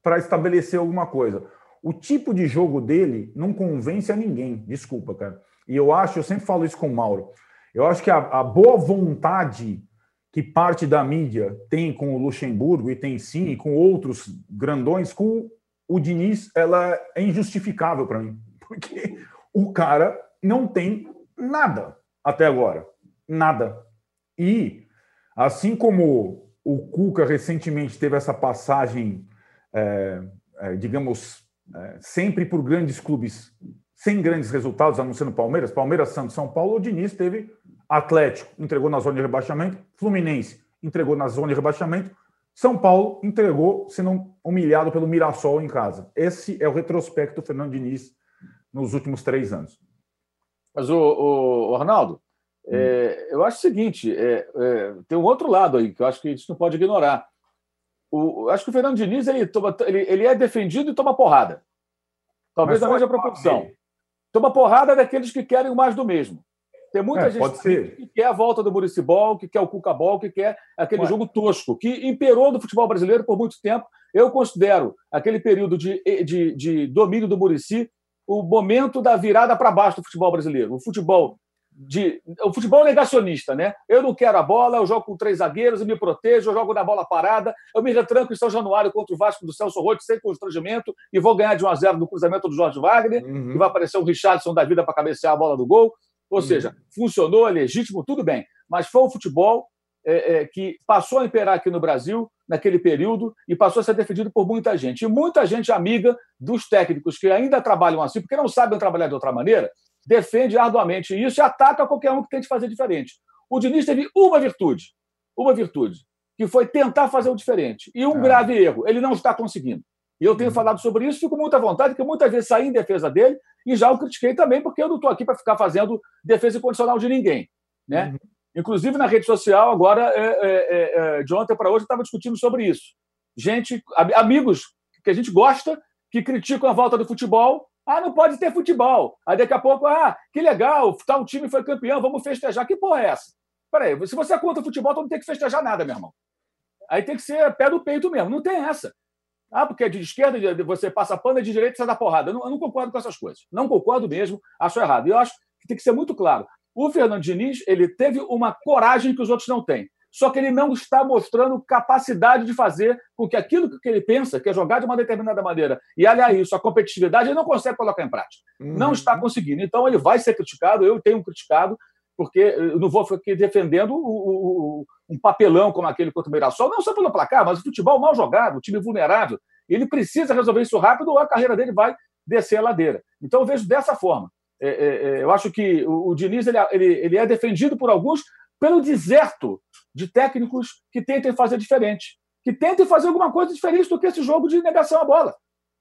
para estabelecer alguma coisa. O tipo de jogo dele não convence a ninguém. Desculpa, cara. E eu acho, eu sempre falo isso com o Mauro. Eu acho que a, a boa vontade que parte da mídia tem com o Luxemburgo e tem sim com outros grandões, com o Diniz, ela é injustificável para mim, porque o cara não tem nada até agora, nada. E assim como o Cuca recentemente teve essa passagem, é, é, digamos, é, sempre por grandes clubes sem grandes resultados, anunciando Palmeiras, Palmeiras, Santos, São Paulo, o Diniz teve Atlético, entregou na zona de rebaixamento, Fluminense entregou na zona de rebaixamento, São Paulo entregou, sendo humilhado pelo Mirassol em casa. Esse é o retrospecto do Fernando Diniz nos últimos três anos. Mas, o, o, Arnaldo, hum. é, eu acho o seguinte: é, é, tem um outro lado aí que eu acho que a gente não pode ignorar. O, acho que o Fernando Diniz ele, toma, ele, ele é defendido e toma porrada. Talvez na mesma proporção toma porrada daqueles que querem mais do mesmo. Tem muita é, gente que quer a volta do Muricibol, que quer o Cucabol, que quer aquele jogo tosco, que imperou do futebol brasileiro por muito tempo. Eu considero aquele período de, de, de domínio do Murici o momento da virada para baixo do futebol brasileiro. O futebol de o futebol negacionista, né? Eu não quero a bola, eu jogo com três zagueiros e me protejo, eu jogo na bola parada, eu me retranco em São Januário contra o Vasco do Celso Rotti sem constrangimento e vou ganhar de 1 a 0 no cruzamento do Jorge Wagner, uhum. e vai aparecer o Richardson da vida para cabecear a bola do gol. Ou uhum. seja, funcionou, é legítimo, tudo bem. Mas foi um futebol é, é, que passou a imperar aqui no Brasil naquele período e passou a ser defendido por muita gente. E muita gente amiga dos técnicos que ainda trabalham assim, porque não sabem trabalhar de outra maneira, defende arduamente isso e ataca qualquer um que tente fazer diferente. O Diniz teve uma virtude, uma virtude, que foi tentar fazer o diferente. E um é. grave erro, ele não está conseguindo. E eu tenho uhum. falado sobre isso, fico com muita vontade, porque muitas vezes saí em defesa dele e já o critiquei também, porque eu não estou aqui para ficar fazendo defesa incondicional de ninguém. Né? Uhum. Inclusive na rede social, agora, é, é, é, de ontem para hoje, eu estava discutindo sobre isso. Gente, amigos que a gente gosta, que criticam a volta do futebol ah, não pode ter futebol. Aí daqui a pouco, ah, que legal, tal time foi campeão, vamos festejar. Que porra é essa? Peraí, se você é contra o futebol, tu não tem que festejar nada, meu irmão. Aí tem que ser pé do peito mesmo. Não tem essa. Ah, porque é de esquerda você passa pano, é de direita você dá porrada. Eu não, eu não concordo com essas coisas. Não concordo mesmo, acho errado. E eu acho que tem que ser muito claro. O Fernando Diniz ele teve uma coragem que os outros não têm só que ele não está mostrando capacidade de fazer com que aquilo que ele pensa, que é jogar de uma determinada maneira, e aliás isso, a competitividade, ele não consegue colocar em prática. Uhum. Não está conseguindo. Então ele vai ser criticado, eu tenho criticado, porque eu não vou aqui defendendo o, o, um papelão como aquele contra o Mirassol, não só pelo placar, mas o futebol mal jogado, o time vulnerável. Ele precisa resolver isso rápido ou a carreira dele vai descer a ladeira. Então eu vejo dessa forma. É, é, é eu acho que o, o Diniz ele, ele, ele é defendido por alguns pelo deserto de técnicos que tentem fazer diferente, que tentem fazer alguma coisa diferente do que esse jogo de negação à bola,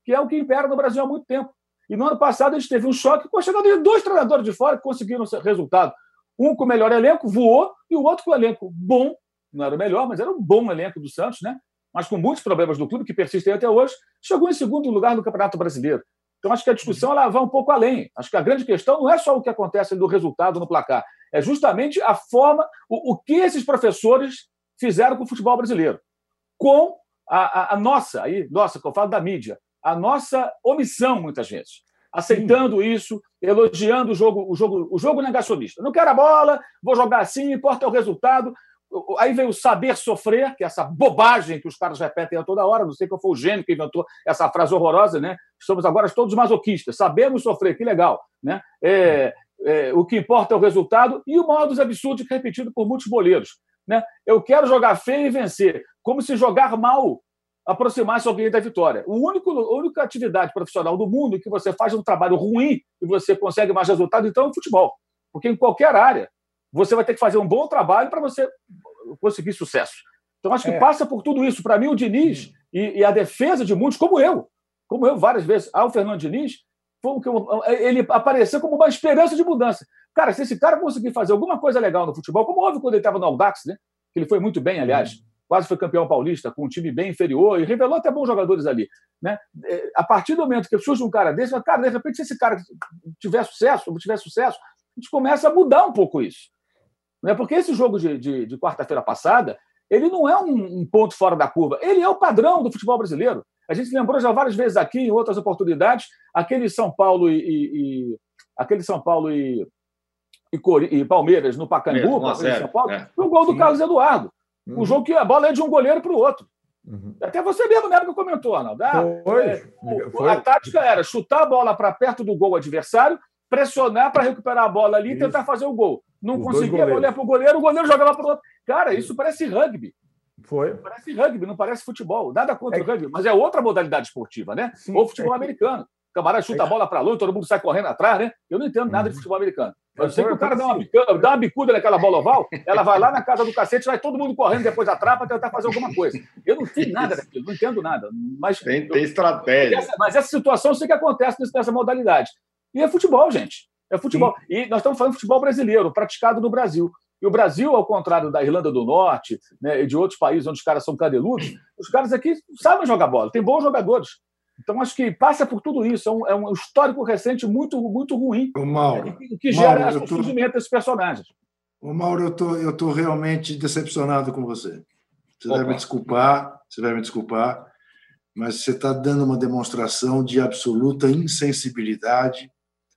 que é o que impera no Brasil há muito tempo. E no ano passado a gente teve um choque com a chegada de dois treinadores de fora que conseguiram resultado. Um com o melhor elenco, voou, e o outro com o elenco bom, não era o melhor, mas era um bom elenco do Santos, né? mas com muitos problemas do clube que persistem até hoje, chegou em segundo lugar no Campeonato Brasileiro. Então, acho que a discussão ela vai um pouco além. Acho que a grande questão não é só o que acontece do resultado no placar, É justamente a forma, o, o que esses professores fizeram com o futebol brasileiro. Com a, a, a nossa, aí, nossa, que eu falo da mídia, a nossa omissão, muitas vezes. Aceitando Sim. isso, elogiando o jogo, o jogo, o jogo negacionista. Não quero a bola, vou jogar assim, importa o resultado. Aí veio o saber sofrer, que é essa bobagem que os caras repetem a toda hora. Não sei qual foi o gênio que inventou essa frase horrorosa, né? Somos agora todos masoquistas, sabemos sofrer, que legal. Né? É, é, o que importa é o resultado e o maior dos absurdos repetido por muitos boleiros. Né? Eu quero jogar feio e vencer, como se jogar mal aproximasse alguém da vitória. O único, a única atividade profissional do mundo em que você faz um trabalho ruim e você consegue mais resultado, então, é o futebol. Porque em qualquer área, você vai ter que fazer um bom trabalho para você conseguir sucesso. Então, acho que é. passa por tudo isso. Para mim, o Diniz e, e, a defesa de muitos, como eu, como eu várias vezes, ao Fernando Diniz, foi que ele apareceu como uma esperança de mudança. Cara, se esse cara conseguir fazer alguma coisa legal no futebol, como houve quando ele estava no Audax, né? que ele foi muito bem, aliás, uhum quase foi campeão paulista, com um time bem inferior, e revelou até bons jogadores ali. Né? É, a partir do momento que surge um cara desse, cara, de repente, se esse cara tiver sucesso, tiver sucesso, a gente começa a mudar um pouco isso. Né? Porque esse jogo de, de, de quarta-feira passada, ele não é um, um, ponto fora da curva, ele é o padrão do futebol brasileiro. A gente lembrou já várias vezes aqui, em outras oportunidades, aquele São Paulo e, e, e aquele São Paulo e, e, Palmeiras no Pacaembu, é, São Paulo, é. o gol do Sim. Carlos Eduardo. Uhum. Um jogo que a bola é de um goleiro para o outro. Uhum. Até você mesmo na época comentou, Arnaldo. Ah, foi, é, foi. A tática era chutar a bola para perto do gol adversário, pressionar para recuperar a bola ali e tentar fazer o gol. Não Os conseguia, olhar para o goleiro, o goleiro jogava para o outro. Cara, isso parece rugby. Foi. Parece rugby, não parece futebol. Nada contra é... o rugby, mas é outra modalidade esportiva, né? Sim, Ou futebol é... americano. O camarada chuta a bola para longe, todo mundo sai correndo atrás, né? Eu não entendo nada de uhum. futebol americano. Eu sei que o cara dá uma, bicuda, dá uma bicuda naquela bola oval, ela vai lá na casa do cacete, vai todo mundo correndo depois da trapa tentar fazer alguma coisa. Eu não sei nada daquilo, não entendo nada. Mas, tem, tem estratégia. Essa, mas essa situação eu sei que acontece nessa modalidade. E é futebol, gente. É futebol. Sim. E nós estamos falando de futebol brasileiro, praticado no Brasil. E o Brasil, ao contrário da Irlanda do Norte né, e de outros países onde os caras são cadeludos, os caras aqui sabem jogar bola, tem bons jogadores. Então, acho que passa por tudo isso. É um, é um histórico recente muito, muito ruim. O Mauro, que, que gera o tô... surgimento desses personagens. O Mauro, eu tô, estou tô realmente decepcionado com você. Você Opa. vai me desculpar, você vai me desculpar, mas você está dando uma demonstração de absoluta insensibilidade,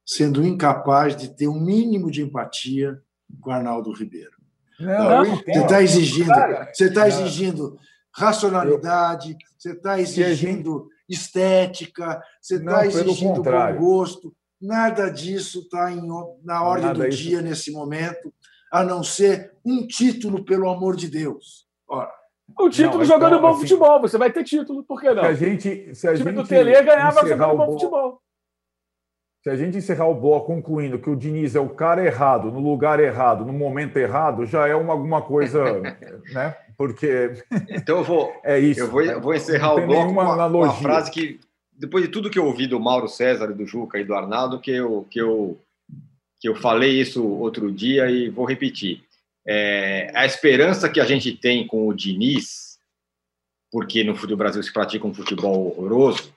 sendo incapaz de ter um mínimo de empatia com Arnaldo Ribeiro. Não, não, você está exigindo, você está exigindo racionalidade, você está exigindo estética, você está exigindo bom gosto. Nada disso está na ordem Nada do isso. dia nesse momento, a não ser um título, pelo amor de Deus. Ora, o título não, jogando então, bom assim, futebol, você vai ter título, por que não? Se a gente, se a o time gente do Tele ganhava jogando bom futebol. Se a gente encerrar o boa concluindo que o Diniz é o cara errado, no lugar errado, no momento errado, já é uma, alguma coisa, né? Porque. Então eu vou. é isso. Eu vou, eu vou encerrar o bloco com uma, uma, frase que, depois de tudo que eu ouvi do Mauro César, do Juca e do Arnaldo, que eu, que eu, que eu falei isso outro dia e vou repetir. É, a esperança que a gente tem com o Diniz, porque no futebol Brasil se pratica um futebol horroroso,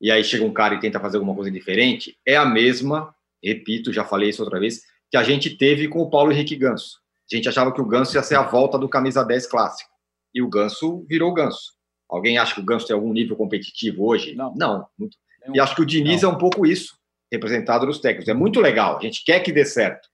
e aí chega um cara e tenta fazer alguma coisa diferente, é a mesma, repito, já falei isso outra vez, que a gente teve com o Paulo Henrique Ganso. A gente achava que o Ganso ia ser a volta do camisa 10 clássico. E o Ganso virou o Ganso. Alguém acha que o Ganso tem algum nível competitivo hoje? Não. Não. E acho que o Diniz não. é um pouco isso, representado nos técnicos. É muito legal, a gente quer que dê certo.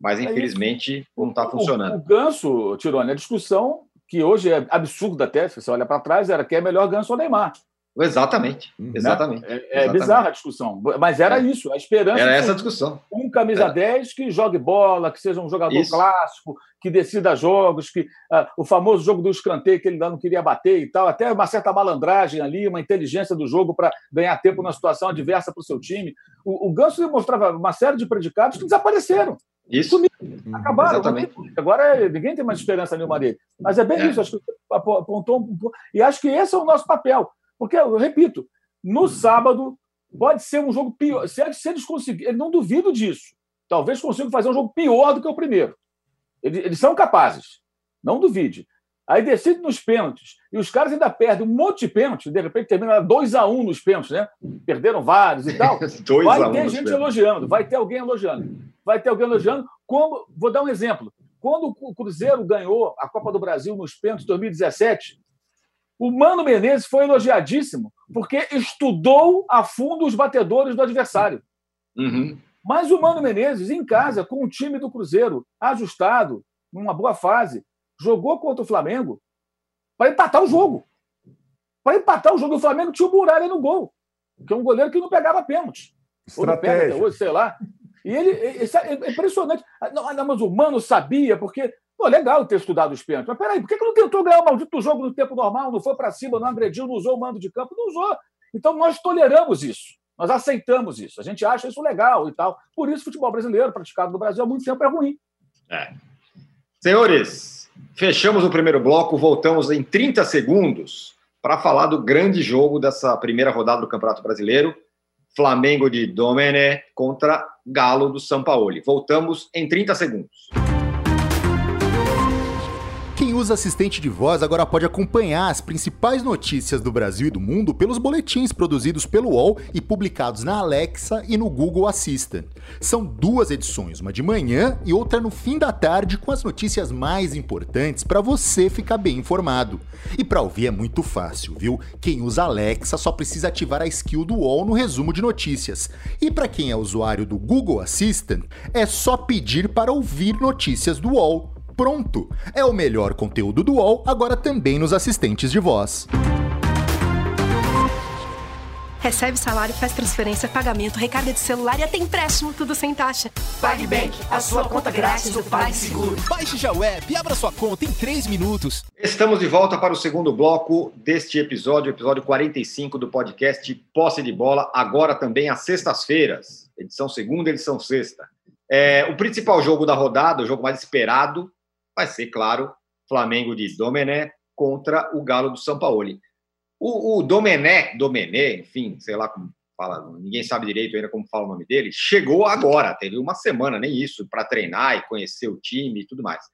Mas, é infelizmente, não está funcionando. O, o Ganso, Tirone, a discussão que hoje é absurda até, se você olha para trás, era quem é melhor Ganso ou Neymar. Exatamente, uhum. exatamente. Né? É, é bizarra a discussão, mas era é. isso, a esperança. Era essa discussão. Um camisa é. 10 que jogue bola, que seja um jogador isso. clássico, que decida jogos, que uh, o famoso jogo do escanteio que ele não queria bater e tal, até uma certa malandragem ali, uma inteligência do jogo para ganhar tempo numa situação adversa para o seu time. O, o Ganso demonstrava uma série de predicados que desapareceram. Isso. Sumiram, uhum. acabaram. Exatamente. Agora ninguém tem mais esperança nenhuma dele. Mas é bem é. isso, acho que apontou um. E acho que esse é o nosso papel porque, eu repito, no sábado pode ser um jogo pior. Se, eles conseguirem, não duvido disso. Talvez consigam fazer um jogo pior do que o primeiro. Eles, eles são capazes. Não duvide. Aí decide nos pênaltis. E os caras ainda perdem um monte de pênaltis. De repente termina 2 a 1 um nos pênaltis, né? Perderam vários e tal. vai ter gente elogiando, vai ter alguém elogiando. Vai ter alguém elogiando como. Vou dar um exemplo. Quando o Cruzeiro ganhou a Copa do Brasil nos pênaltis 2017, o Mano Menezes foi elogiadíssimo porque estudou a fundo os batedores do adversário. Uhum. Mas o Mano Menezes, em casa, com o time do Cruzeiro ajustado, numa boa fase, jogou contra o Flamengo para empatar o jogo. Para empatar o jogo, o Flamengo tinha o Muralha no gol, que é um goleiro que não pegava pênalti. Estratégia. Ou hoje, sei lá. E ele, é impressionante. Não, não, mas o Mano sabia, porque Pô, legal ter estudado os pênaltis. Mas peraí, por que, que não tentou ganhar o maldito jogo no tempo normal? Não foi para cima, não agrediu, não usou o mando de campo? Não usou. Então nós toleramos isso. Nós aceitamos isso. A gente acha isso legal e tal. Por isso, o futebol brasileiro, praticado no Brasil há muito tempo, é ruim. É. Senhores, fechamos o primeiro bloco, voltamos em 30 segundos para falar do grande jogo dessa primeira rodada do Campeonato Brasileiro. Flamengo de Domené contra Galo do São Paulo. Voltamos em 30 segundos. Quem usa assistente de voz agora pode acompanhar as principais notícias do Brasil e do mundo pelos boletins produzidos pelo UOL e publicados na Alexa e no Google Assistant. São duas edições, uma de manhã e outra no fim da tarde, com as notícias mais importantes para você ficar bem informado. E para ouvir é muito fácil, viu? Quem usa Alexa só precisa ativar a skill do UOL no resumo de notícias. E para quem é usuário do Google Assistant, é só pedir para ouvir notícias do UOL Pronto! É o melhor conteúdo do UOL, agora também nos assistentes de voz. Recebe salário, faz transferência, pagamento, recarga de celular e até empréstimo, tudo sem taxa. PagBank, a sua conta grátis do PagSeguro. Baixe já o app e abra sua conta em 3 minutos. Estamos de volta para o segundo bloco deste episódio, episódio 45 do podcast Posse de Bola, agora também às sextas-feiras, edição segunda, edição sexta. É, o principal jogo da rodada, o jogo mais esperado, vai ser, claro, Flamengo de Domené contra o Galo do São Paulo. O, o Domené, Domené, enfim, sei lá como fala, ninguém sabe direito ainda como fala o nome dele, chegou agora, teve uma semana, nem isso, para treinar e conhecer o time e tudo mais.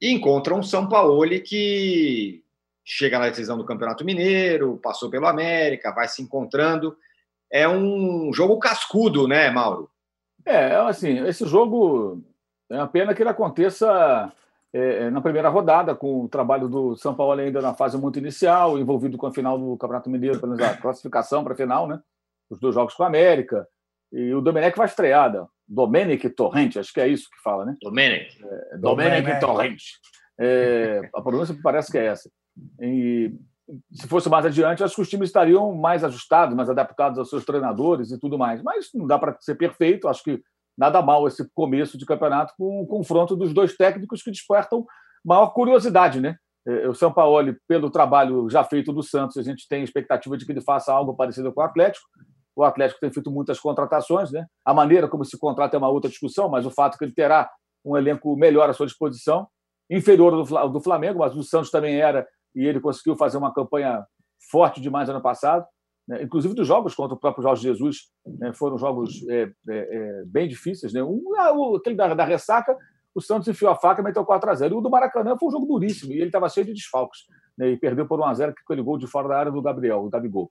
E encontra um São Paulo que chega na decisão do Campeonato Mineiro, passou pelo América, vai se encontrando. É um jogo cascudo, né, Mauro? É, assim, esse jogo é uma pena que ele aconteça é, é, na primeira rodada, com o trabalho do São Paulo ainda na fase muito inicial, envolvido com a final do Campeonato Mineiro, pelo menos a classificação para a final, né? Os dois jogos com a América. E o Domenech vai estrear, Domenic Torrente, acho que é isso que fala, né? Domenic. É, Domenic Torrente. É, a pronúncia parece que é essa. E se fosse mais adiante, acho que os times estariam mais ajustados, mais adaptados aos seus treinadores e tudo mais. Mas não dá para ser perfeito. Acho que nada mal esse começo de campeonato com um confronto dos dois técnicos que despertam maior curiosidade, né? É, o São Paulo, pelo trabalho já feito do Santos, a gente tem expectativa de que ele faça algo parecido com o Atlético. O Atlético tem feito muitas contratações, né? A maneira como se contrata é uma outra discussão, mas o fato é que ele terá um elenco melhor à sua disposição, inferior ao do Flamengo, mas o Santos também era e ele conseguiu fazer uma campanha forte demais ano passado. Né? Inclusive dos jogos contra o próprio Jorge Jesus, né? foram jogos é, é, é, bem difíceis. Né? Um, ah, aquele da, da, ressaca, o Santos enfiou a faca e meteu 4x0. E o do Maracanã foi um jogo duríssimo, e ele estava cheio de desfalques. Né? E perdeu por 1x0 com aquele gol de fora da área do Gabriel, o Gabigol.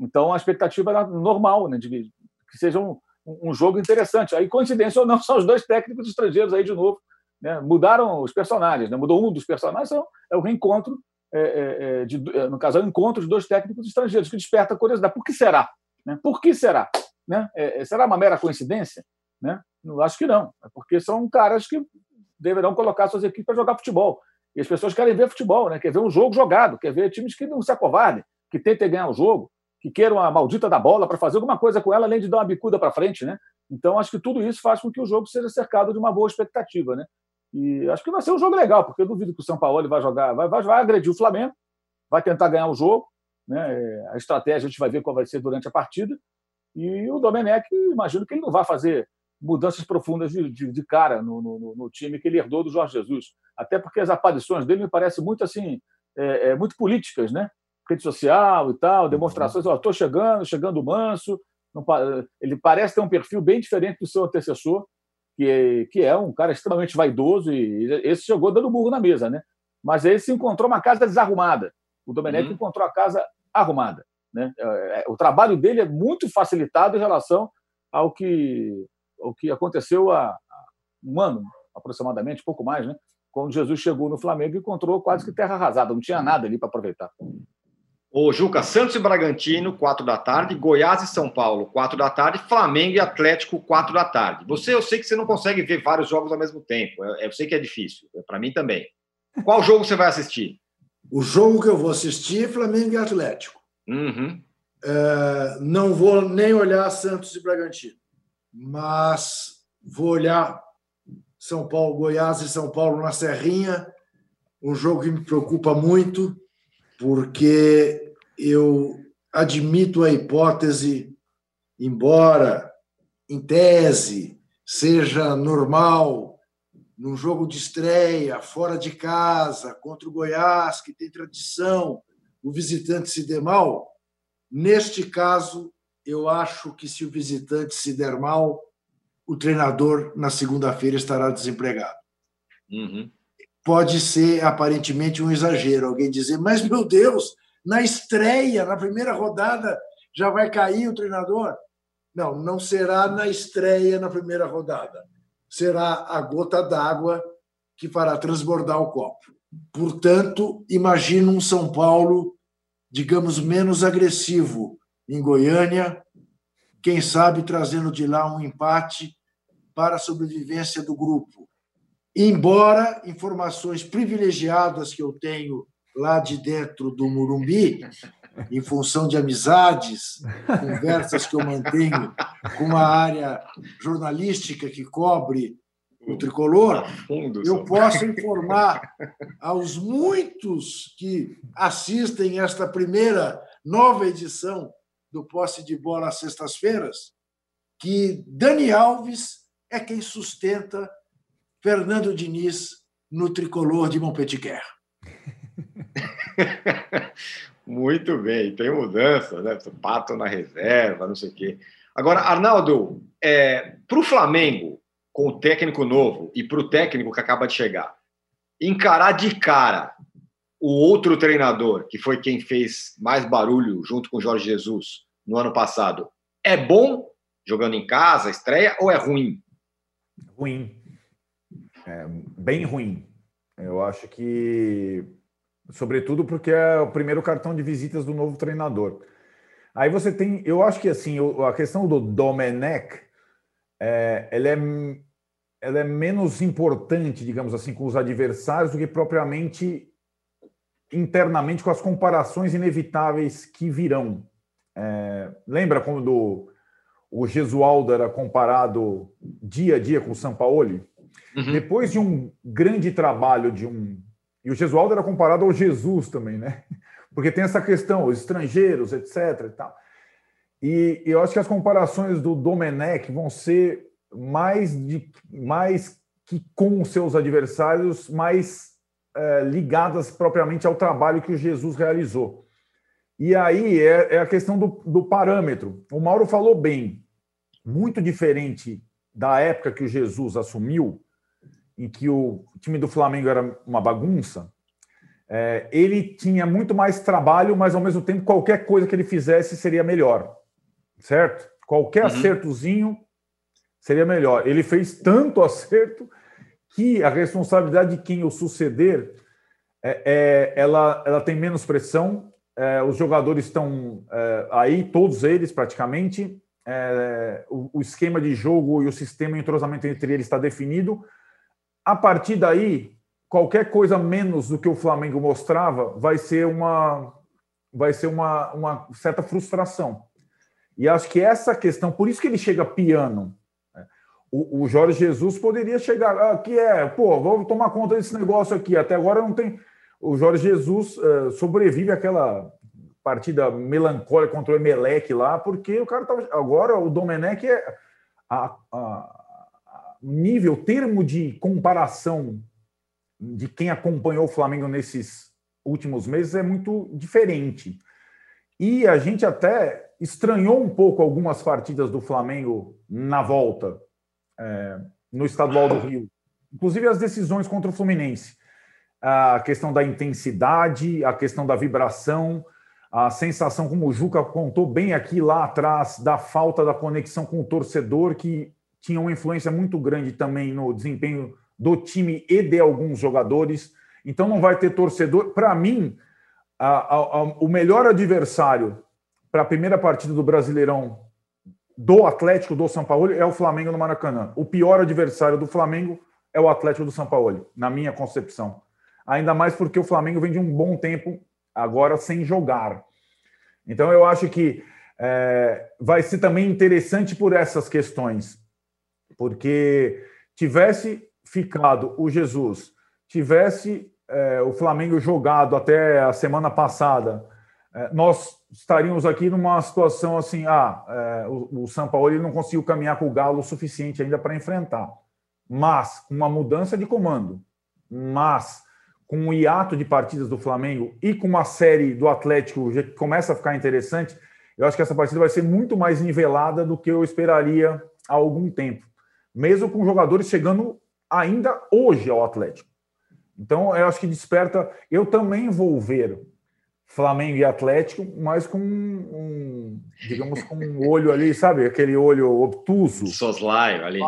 Então a expectativa era normal, né? de que seja um, um jogo interessante. Aí, coincidência ou não, são os dois técnicos estrangeiros aí de novo. Né? Mudaram os personagens, né? mudou um dos personagens, é o reencontro é, é, é, de, no caso, é o encontro de dois técnicos estrangeiros, que desperta curiosidade. Por que será? Né? Por que será? Né? É, será uma mera coincidência? Né? Não, acho que não. É porque são caras que deverão colocar suas equipes para jogar futebol. E as pessoas querem ver futebol, né? quer ver um jogo jogado, quer ver times que não se acovardem, que tentem ganhar o jogo, que queiram a maldita da bola para fazer alguma coisa com ela, além de dar uma bicuda para frente. Né? Então, acho que tudo isso faz com que o jogo seja cercado de uma boa expectativa. Né? E acho que vai ser um jogo legal, porque eu duvido que o São Paulo vai jogar, vai, vai, vai agredir o Flamengo, vai tentar ganhar o jogo. Né? A estratégia a gente vai ver qual vai ser durante a partida. E o Domenech, imagino que ele não vai fazer mudanças profundas de, de, de cara no, no, no, time que ele herdou do Jorge Jesus. Até porque as aparições dele me parecem muito assim, é, é, muito políticas, né? Rede social e tal, demonstrações, estou chegando, chegando manso. Não, ele parece ter um perfil bem diferente do seu antecessor que, que é um cara extremamente vaidoso e esse chegou dando burro na mesa, né? Mas esse encontrou uma casa desarrumada. O Domenech uhum. encontrou a casa arrumada. Né? É, é, o trabalho dele é muito facilitado em relação ao que, ao que aconteceu há um ano, aproximadamente, pouco mais, né? Quando Jesus chegou no Flamengo, encontrou quase que terra arrasada, não tinha nada ali para aproveitar. Ô, Juca, Santos e Bragantino, 4 da tarde, Goiás e São Paulo, 4 da tarde, Flamengo e Atlético, 4 da tarde. Você, eu sei que você não consegue ver vários jogos ao mesmo tempo, eu, eu sei que é difícil, para mim também. Qual jogo você vai assistir? O jogo que eu vou assistir é Flamengo e Atlético. Uhum. É, não vou nem olhar Santos e Bragantino, mas vou olhar São Paulo, Goiás e São Paulo na Serrinha, um jogo que me preocupa muito, porque eu admito a hipótese, embora em tese seja normal, num jogo de estreia, fora de casa, contra o Goiás, que tem tradição, o visitante se der mal. Neste caso, eu acho que se o visitante se der mal, o treinador na segunda-feira estará desempregado. Uhum. Pode ser aparentemente um exagero alguém dizer, mas meu Deus, na estreia, na primeira rodada, já vai cair o treinador? Não, não será na estreia, na primeira rodada. Será a gota d'água que fará transbordar o copo. Portanto, imagino um São Paulo, digamos, menos agressivo em Goiânia, quem sabe trazendo de lá um empate para a sobrevivência do grupo. Embora informações privilegiadas que eu tenho lá de dentro do Murumbi, em função de amizades, conversas que eu mantenho com uma área jornalística que cobre o tricolor, eu posso informar aos muitos que assistem esta primeira nova edição do Posse de Bola às sextas-feiras que Dani Alves é quem sustenta Fernando Diniz no tricolor de Montpellier. Muito bem, tem mudança, né? Pato na reserva, não sei o quê. Agora, Arnaldo, é, para o Flamengo, com o técnico novo, e para o técnico que acaba de chegar, encarar de cara o outro treinador, que foi quem fez mais barulho junto com o Jorge Jesus no ano passado, é bom jogando em casa, estreia, ou é ruim? Ruim. É, bem ruim. Eu acho que sobretudo porque é o primeiro cartão de visitas do novo treinador. Aí você tem, eu acho que assim, a questão do Domenech, é, ela, é, ela é menos importante, digamos assim, com os adversários do que propriamente internamente com as comparações inevitáveis que virão. É, lembra quando o Gesualdo era comparado dia a dia com o Sampaoli? Uhum. Depois de um grande trabalho de um e o Gesualdo era comparado ao Jesus também, né? Porque tem essa questão, os estrangeiros, etc. E, tal. e eu acho que as comparações do Domenech vão ser mais, de, mais que com seus adversários, mais é, ligadas propriamente ao trabalho que o Jesus realizou. E aí é, é a questão do, do parâmetro. O Mauro falou bem, muito diferente da época que o Jesus assumiu, em que o time do Flamengo era uma bagunça, é, ele tinha muito mais trabalho, mas ao mesmo tempo qualquer coisa que ele fizesse seria melhor, certo? Qualquer uhum. acertozinho seria melhor. Ele fez tanto acerto que a responsabilidade de quem o suceder é, é ela, ela tem menos pressão. É, os jogadores estão é, aí, todos eles praticamente. É, o, o esquema de jogo e o sistema de entrosamento entre eles está definido a partir daí, qualquer coisa menos do que o Flamengo mostrava vai ser uma, vai ser uma, uma certa frustração. E acho que essa questão, por isso que ele chega piano. Né? O, o Jorge Jesus poderia chegar, ah, que é, pô, vamos tomar conta desse negócio aqui. Até agora não tem. O Jorge Jesus uh, sobrevive àquela partida melancólica contra o Emelec lá, porque o cara tava. Agora o Domenech é. A, a, nível, termo de comparação de quem acompanhou o Flamengo nesses últimos meses é muito diferente. E a gente até estranhou um pouco algumas partidas do Flamengo na volta, é, no estadual do Rio, inclusive as decisões contra o Fluminense. A questão da intensidade, a questão da vibração, a sensação, como o Juca contou bem aqui lá atrás, da falta da conexão com o torcedor, que tinha uma influência muito grande também no desempenho do time e de alguns jogadores. Então não vai ter torcedor. Para mim, a, a, a, o melhor adversário para a primeira partida do Brasileirão do Atlético do São Paulo é o Flamengo no Maracanã. O pior adversário do Flamengo é o Atlético do São Paulo, na minha concepção. Ainda mais porque o Flamengo vem de um bom tempo agora sem jogar. Então eu acho que é, vai ser também interessante por essas questões, porque tivesse ficado o Jesus, tivesse é, o Flamengo jogado até a semana passada, é, nós estaríamos aqui numa situação assim: ah, é, o, o São Paulo ele não conseguiu caminhar com o Galo o suficiente ainda para enfrentar, mas com uma mudança de comando, mas com um hiato de partidas do Flamengo e com uma série do Atlético que começa a ficar interessante, eu acho que essa partida vai ser muito mais nivelada do que eu esperaria há algum tempo, mesmo com jogadores chegando ainda hoje ao Atlético. Então, eu acho que desperta. Eu também vou ver Flamengo e Atlético, mas com um, digamos, com um olho ali, sabe? Aquele olho obtuso. Soslaio ali.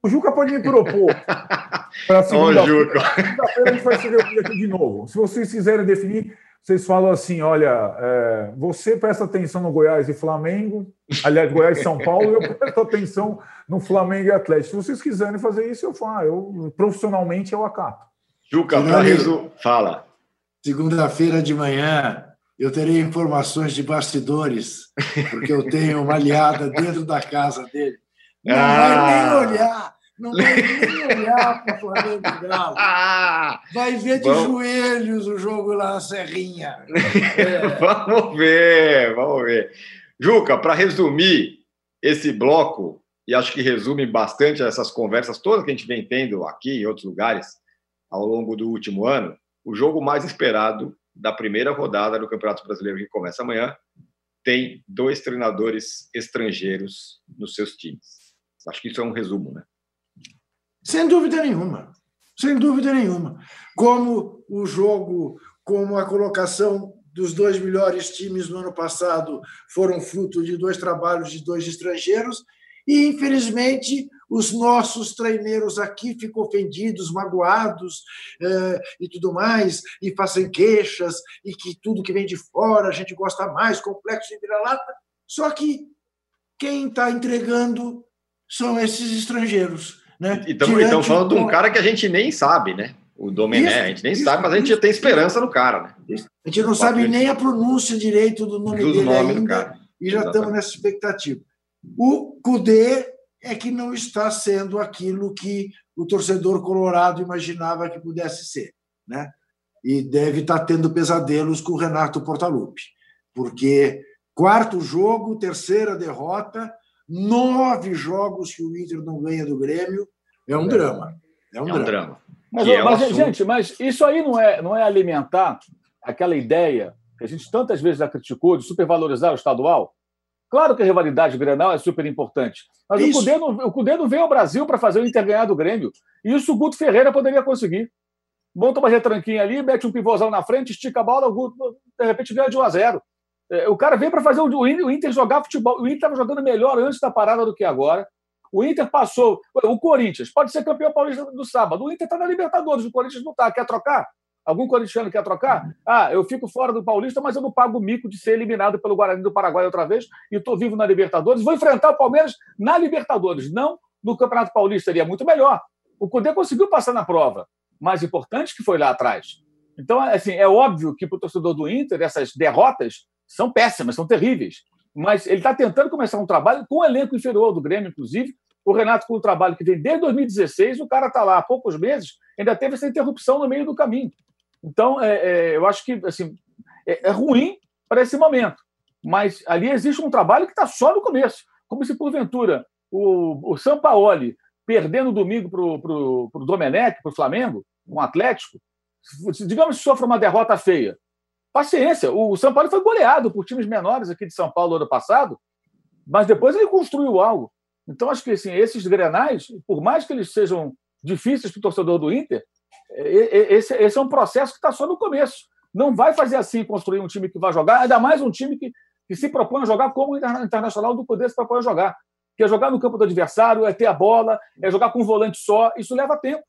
O Juca pode me propor para segunda-feira. Segunda-feira a gente vai se reunir aqui de novo. Se vocês quiserem definir, vocês falam assim: olha, é, você presta atenção no Goiás e Flamengo, aliás, Goiás e São Paulo, eu presto atenção no Flamengo e Atlético. Se vocês quiserem fazer isso, eu falo, eu profissionalmente eu acato. Juca, para fala. Segunda-feira de manhã, eu terei informações de bastidores, porque eu tenho uma aliada dentro da casa dele. Não ah. vai nem olhar, não vai nem olhar para o Flamengo Galo. Vai ver de joelhos o jogo lá na Serrinha. É. vamos ver, vamos ver. Juca, para resumir esse bloco, e acho que resume bastante essas conversas todas que a gente vem tendo aqui em outros lugares ao longo do último ano, o jogo mais esperado da primeira rodada do Campeonato Brasileiro, que começa amanhã, tem dois treinadores estrangeiros nos seus times. Acho que isso é um resumo, né? Sem dúvida nenhuma. Sem dúvida nenhuma. Como o jogo, como a colocação dos dois melhores times no ano passado foram fruto de dois trabalhos de dois estrangeiros, e, infelizmente, os nossos treineiros aqui ficam ofendidos, magoados eh, e tudo mais, e fazem queixas, e que tudo que vem de fora a gente gosta mais, complexo de vira-lata. Só que quem está entregando são esses estrangeiros. Né? E estamos falando de um cara que a gente nem sabe, né? O Domené, isso, a gente nem isso, sabe, mas a gente isso, tem esperança no cara, né? A gente não sabe nem a pronúncia direito do nome do dele ainda, e já Exatamente. estamos nessa expectativa. O Cudê é que não está sendo aquilo que o torcedor colorado imaginava que pudesse ser, né? E deve estar tendo pesadelos com o Renato Portaluppi, porque quarto jogo, terceira derrota, nove jogos que o Inter não ganha do Grêmio, é um é. drama. É um, é um drama. drama. Mas, é mas gente, mas isso aí não é, não é alimentar aquela ideia que a gente tantas vezes já criticou de supervalorizar o estadual? Claro que a rivalidade Grenal é super importante, mas o Cudê, não, o Cudê não veio ao Brasil para fazer o Inter ganhar do Grêmio. E isso o Guto Ferreira poderia conseguir. Monta uma retranquinha ali, mete um pivôzão na frente, estica a bola, o Guto, de repente, ganha de 1 a 0 é, O cara veio para fazer o Inter jogar futebol. O Inter estava jogando melhor antes da parada do que agora. O Inter passou. O Corinthians pode ser campeão paulista do sábado. O Inter está na Libertadores, o Corinthians não está. Quer trocar? Algum corintiano quer trocar? Ah, eu fico fora do Paulista, mas eu não pago o mico de ser eliminado pelo Guarani do Paraguai outra vez e estou vivo na Libertadores. Vou enfrentar o Palmeiras na Libertadores, não no Campeonato Paulista. Seria muito melhor. O Cudê conseguiu passar na prova. Mais importante que foi lá atrás. Então, assim, é óbvio que para o torcedor do Inter, essas derrotas são péssimas, são terríveis. Mas ele está tentando começar um trabalho com o elenco inferior do Grêmio, inclusive. O Renato, com o trabalho que vem desde 2016, o cara está lá há poucos meses, ainda teve essa interrupção no meio do caminho. Então, é, é, eu acho que assim, é, é ruim para esse momento. Mas ali existe um trabalho que está só no começo. Como se, porventura, o, o Sampaoli perdendo domingo para o Domenech, para o Flamengo, um Atlético, digamos que sofra uma derrota feia. Paciência, o São Paulo foi goleado por times menores aqui de São Paulo no ano passado, mas depois ele construiu algo. Então, acho que assim, esses grenais, por mais que eles sejam difíceis para o torcedor do Inter, esse, esse é um processo que está só no começo. Não vai fazer assim construir um time que vai jogar, ainda mais um time que, que se propõe a jogar como o Internacional do Poder se propõe a jogar. Que é jogar no campo do adversário, é ter a bola, é jogar com um volante só. Isso leva tempo.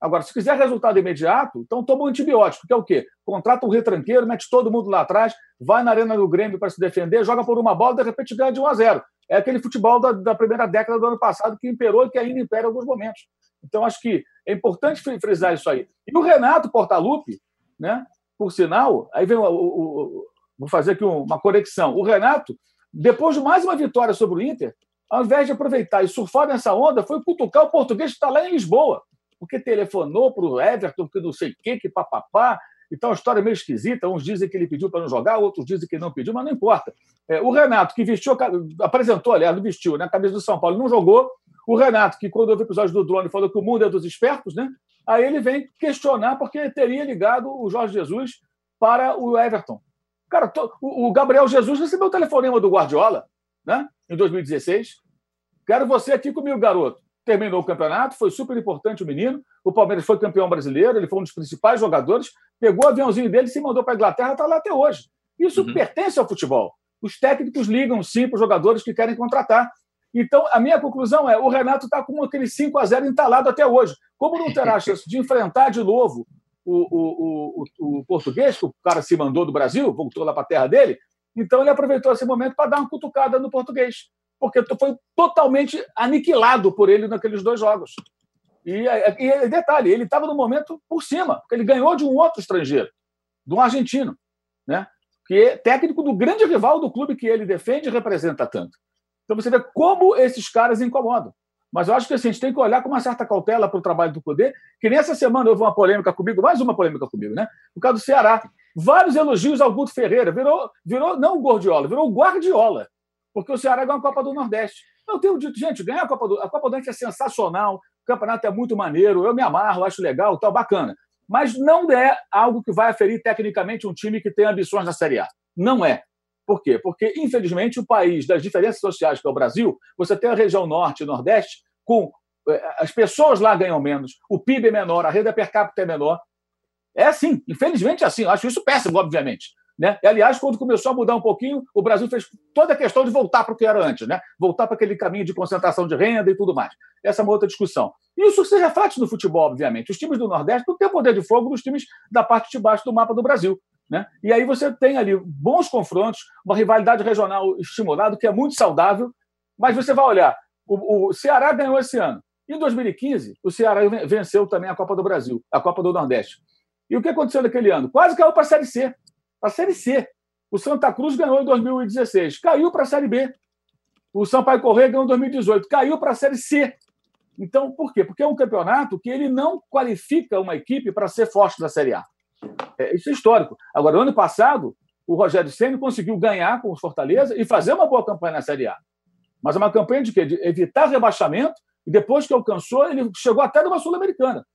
Agora, se quiser resultado imediato, então toma um antibiótico, que é o quê? Contrata um retranqueiro, mete todo mundo lá atrás, vai na arena do Grêmio para se defender, joga por uma bola de repente ganha de 1 a 0. É aquele futebol da, da primeira década do ano passado que imperou e que ainda impera em alguns momentos. Então, acho que é importante frisar isso aí. E o Renato Portaluppi, né, por sinal, aí vem o, o, o vou fazer aqui uma conexão. O Renato, depois de mais uma vitória sobre o Inter, ao invés de aproveitar e surfar nessa onda, foi cutucar o português que está lá em Lisboa, porque telefonou para o Everton, que não sei o quê, que papapá. Então, a história meio esquisita. Uns dizem que ele pediu para não jogar, outros dizem que não pediu, mas não importa. É, o Renato, que vestiu, apresentou, aliás, vestiu, né, a camisa do São Paulo, não jogou. O Renato, que quando houve o episódio do drone falou que o mundo é dos espertos, né? Aí ele vem questionar porque teria ligado o Jorge Jesus para o Everton. Cara, o Gabriel Jesus recebeu o telefonema do Guardiola, né? Em 2016. Quero você aqui comigo, garoto. Terminou o campeonato, foi super importante o menino. O Palmeiras foi campeão brasileiro, ele foi um dos principais jogadores. Pegou o aviãozinho dele, se mandou para a Inglaterra, está lá até hoje. Isso uhum. pertence ao futebol. Os técnicos ligam sim para os jogadores que querem contratar. Então, a minha conclusão é: o Renato está com aquele 5 a 0 entalado até hoje. Como não terá chance de enfrentar de novo o, o, o, o português, que o cara se mandou do Brasil, voltou lá para a terra dele, então ele aproveitou esse momento para dar uma cutucada no português, porque foi totalmente aniquilado por ele naqueles dois jogos. E, e detalhe, ele estava no momento por cima, porque ele ganhou de um outro estrangeiro, de um argentino, né? que é técnico do grande rival do clube que ele defende e representa tanto. Então você vê como esses caras incomodam. Mas eu acho que assim, a gente tem que olhar com uma certa cautela para o trabalho do poder, que nessa semana houve uma polêmica comigo, mais uma polêmica comigo, né? No caso do Ceará. Vários elogios ao Guto Ferreira. Virou, virou não o Gordiola, virou o Guardiola. Porque o Ceará ganhou a Copa do Nordeste. Eu tenho dito, gente, ganhar a Copa do, a Copa do Nordeste é sensacional, o campeonato é muito maneiro, eu me amarro, acho legal, tal, bacana. Mas não é algo que vai aferir tecnicamente um time que tem ambições na Série A. Não é. Por quê? Porque, infelizmente, o país das diferenças sociais, que é o Brasil, você tem a região norte e nordeste, com eh, as pessoas lá ganham menos, o PIB é menor, a renda per capita é menor. É assim, infelizmente é assim. Eu acho isso péssimo, obviamente. Né? E, aliás, quando começou a mudar um pouquinho, o Brasil fez toda a questão de voltar para o que era antes, né? voltar para aquele caminho de concentração de renda e tudo mais. Essa é uma outra discussão. E isso se reflete no futebol, obviamente. Os times do Nordeste não têm poder de fogo dos times da parte de baixo do mapa do Brasil. Né? E aí você tem ali bons confrontos, uma rivalidade regional estimulada, que é muito saudável, mas você vai olhar, o, o Ceará ganhou esse ano. Em 2015, o Ceará venceu também a Copa do Brasil, a Copa do Nordeste. E o que aconteceu naquele ano? Quase caiu para a Série C. Para a Série C. O Santa Cruz ganhou em 2016, caiu para a Série B. O Sampaio Correia ganhou em 2018, caiu para a Série C. Então, por quê? Porque é um campeonato que ele não qualifica uma equipe para ser forte na Série A. É, isso é histórico. Agora, no ano passado, o Rogério Senna conseguiu ganhar com o Fortaleza e fazer uma boa campanha na Série A. Mas é uma campanha de quê? De evitar rebaixamento, e depois que alcançou, ele chegou até numa Sul-Americana.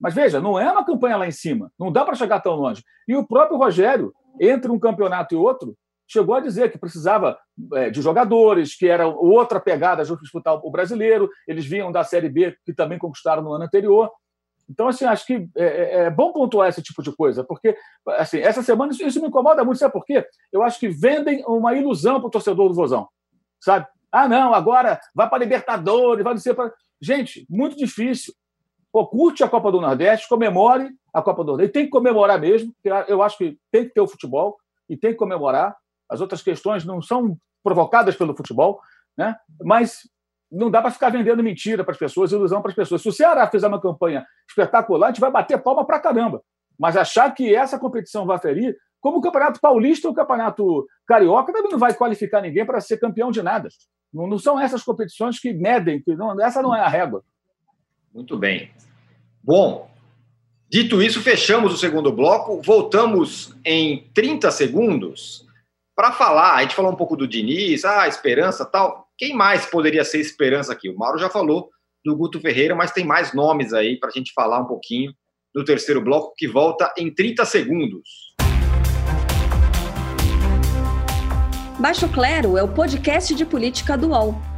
Mas veja, não é uma campanha lá em cima, não dá para chegar tão longe. E o próprio Rogério, entre um campeonato e outro, chegou a dizer que precisava é, de jogadores, que era outra pegada de disputar o brasileiro, eles vinham da Série B, que também conquistaram no ano anterior. Então, assim, acho que é, é, é, bom pontuar esse tipo de coisa, porque, assim, essa semana isso, me incomoda muito, sabe por quê? Eu acho que vendem uma ilusão para o torcedor do Vozão, sabe? Ah, não, agora vai para Libertadores, vai descer para. Gente, muito difícil. Pô, curte a Copa do Nordeste, comemore a Copa do Nordeste. Tem que comemorar mesmo, eu acho que tem que ter o futebol e tem que comemorar. As outras questões não são provocadas pelo futebol, né? mas não dá para ficar vendendo mentira para as pessoas, ilusão para as pessoas. Se o Ceará fizer uma campanha espetacular, a gente vai bater palma para caramba. Mas achar que essa competição vai ferir, como o Campeonato Paulista ou o Campeonato Carioca, também não vai qualificar ninguém para ser campeão de nada. Não, não, são essas competições que medem, que não, essa não é a régua. Muito bem. Bom, dito isso, fechamos o segundo bloco. Voltamos em 30 segundos para falar. A gente falou um pouco do Diniz, ah, esperança tal. Quem mais poderia ser esperança aqui? O Mauro já falou do Guto Ferreira, mas tem mais nomes aí para a gente falar um pouquinho do terceiro bloco, que volta em 30 segundos. Baixo Clero é o podcast de política do UOL.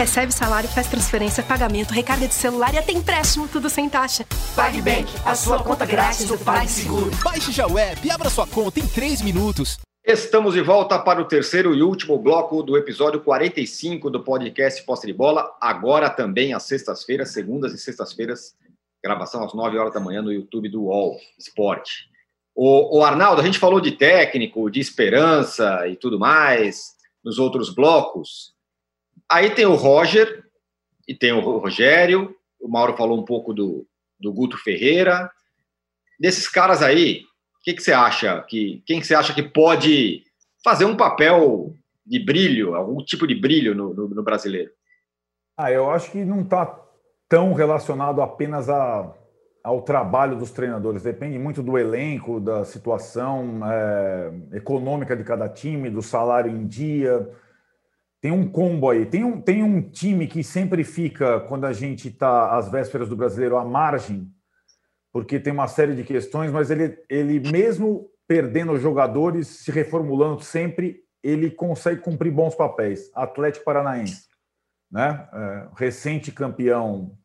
Recebe salário, faz transferência, pagamento, recarga de celular e até empréstimo, tudo sem taxa. PagBank, a sua conta grátis do PagSeguro. Baixe já o app e abra sua conta em 3 minutos. Estamos de volta para o terceiro e último bloco do episódio 45 do podcast Posse de Bola. Agora também às sextas-feiras, segundas e sextas-feiras, gravação às 9 horas da manhã no YouTube do UOL Esporte. O, o Arnaldo, a gente falou de técnico, de esperança e tudo mais nos outros blocos. Aí tem o Roger e tem o Rogério. O Mauro falou um pouco do, do Guto Ferreira. Desses caras aí, o que, que você acha? Que, quem que você acha que pode fazer um papel de brilho, algum tipo de brilho no, no, no brasileiro? Ah, eu acho que não está tão relacionado apenas a, ao trabalho dos treinadores. Depende muito do elenco, da situação é, econômica de cada time, do salário em dia tem um combo aí. Tem um, tem um time que sempre fica, quando a gente está às vésperas do brasileiro, à margem, porque tem uma série de questões, mas ele, ele mesmo perdendo jogadores, se reformulando sempre, ele consegue cumprir bons papéis. Atlético Paranaense, né? É, recente campeão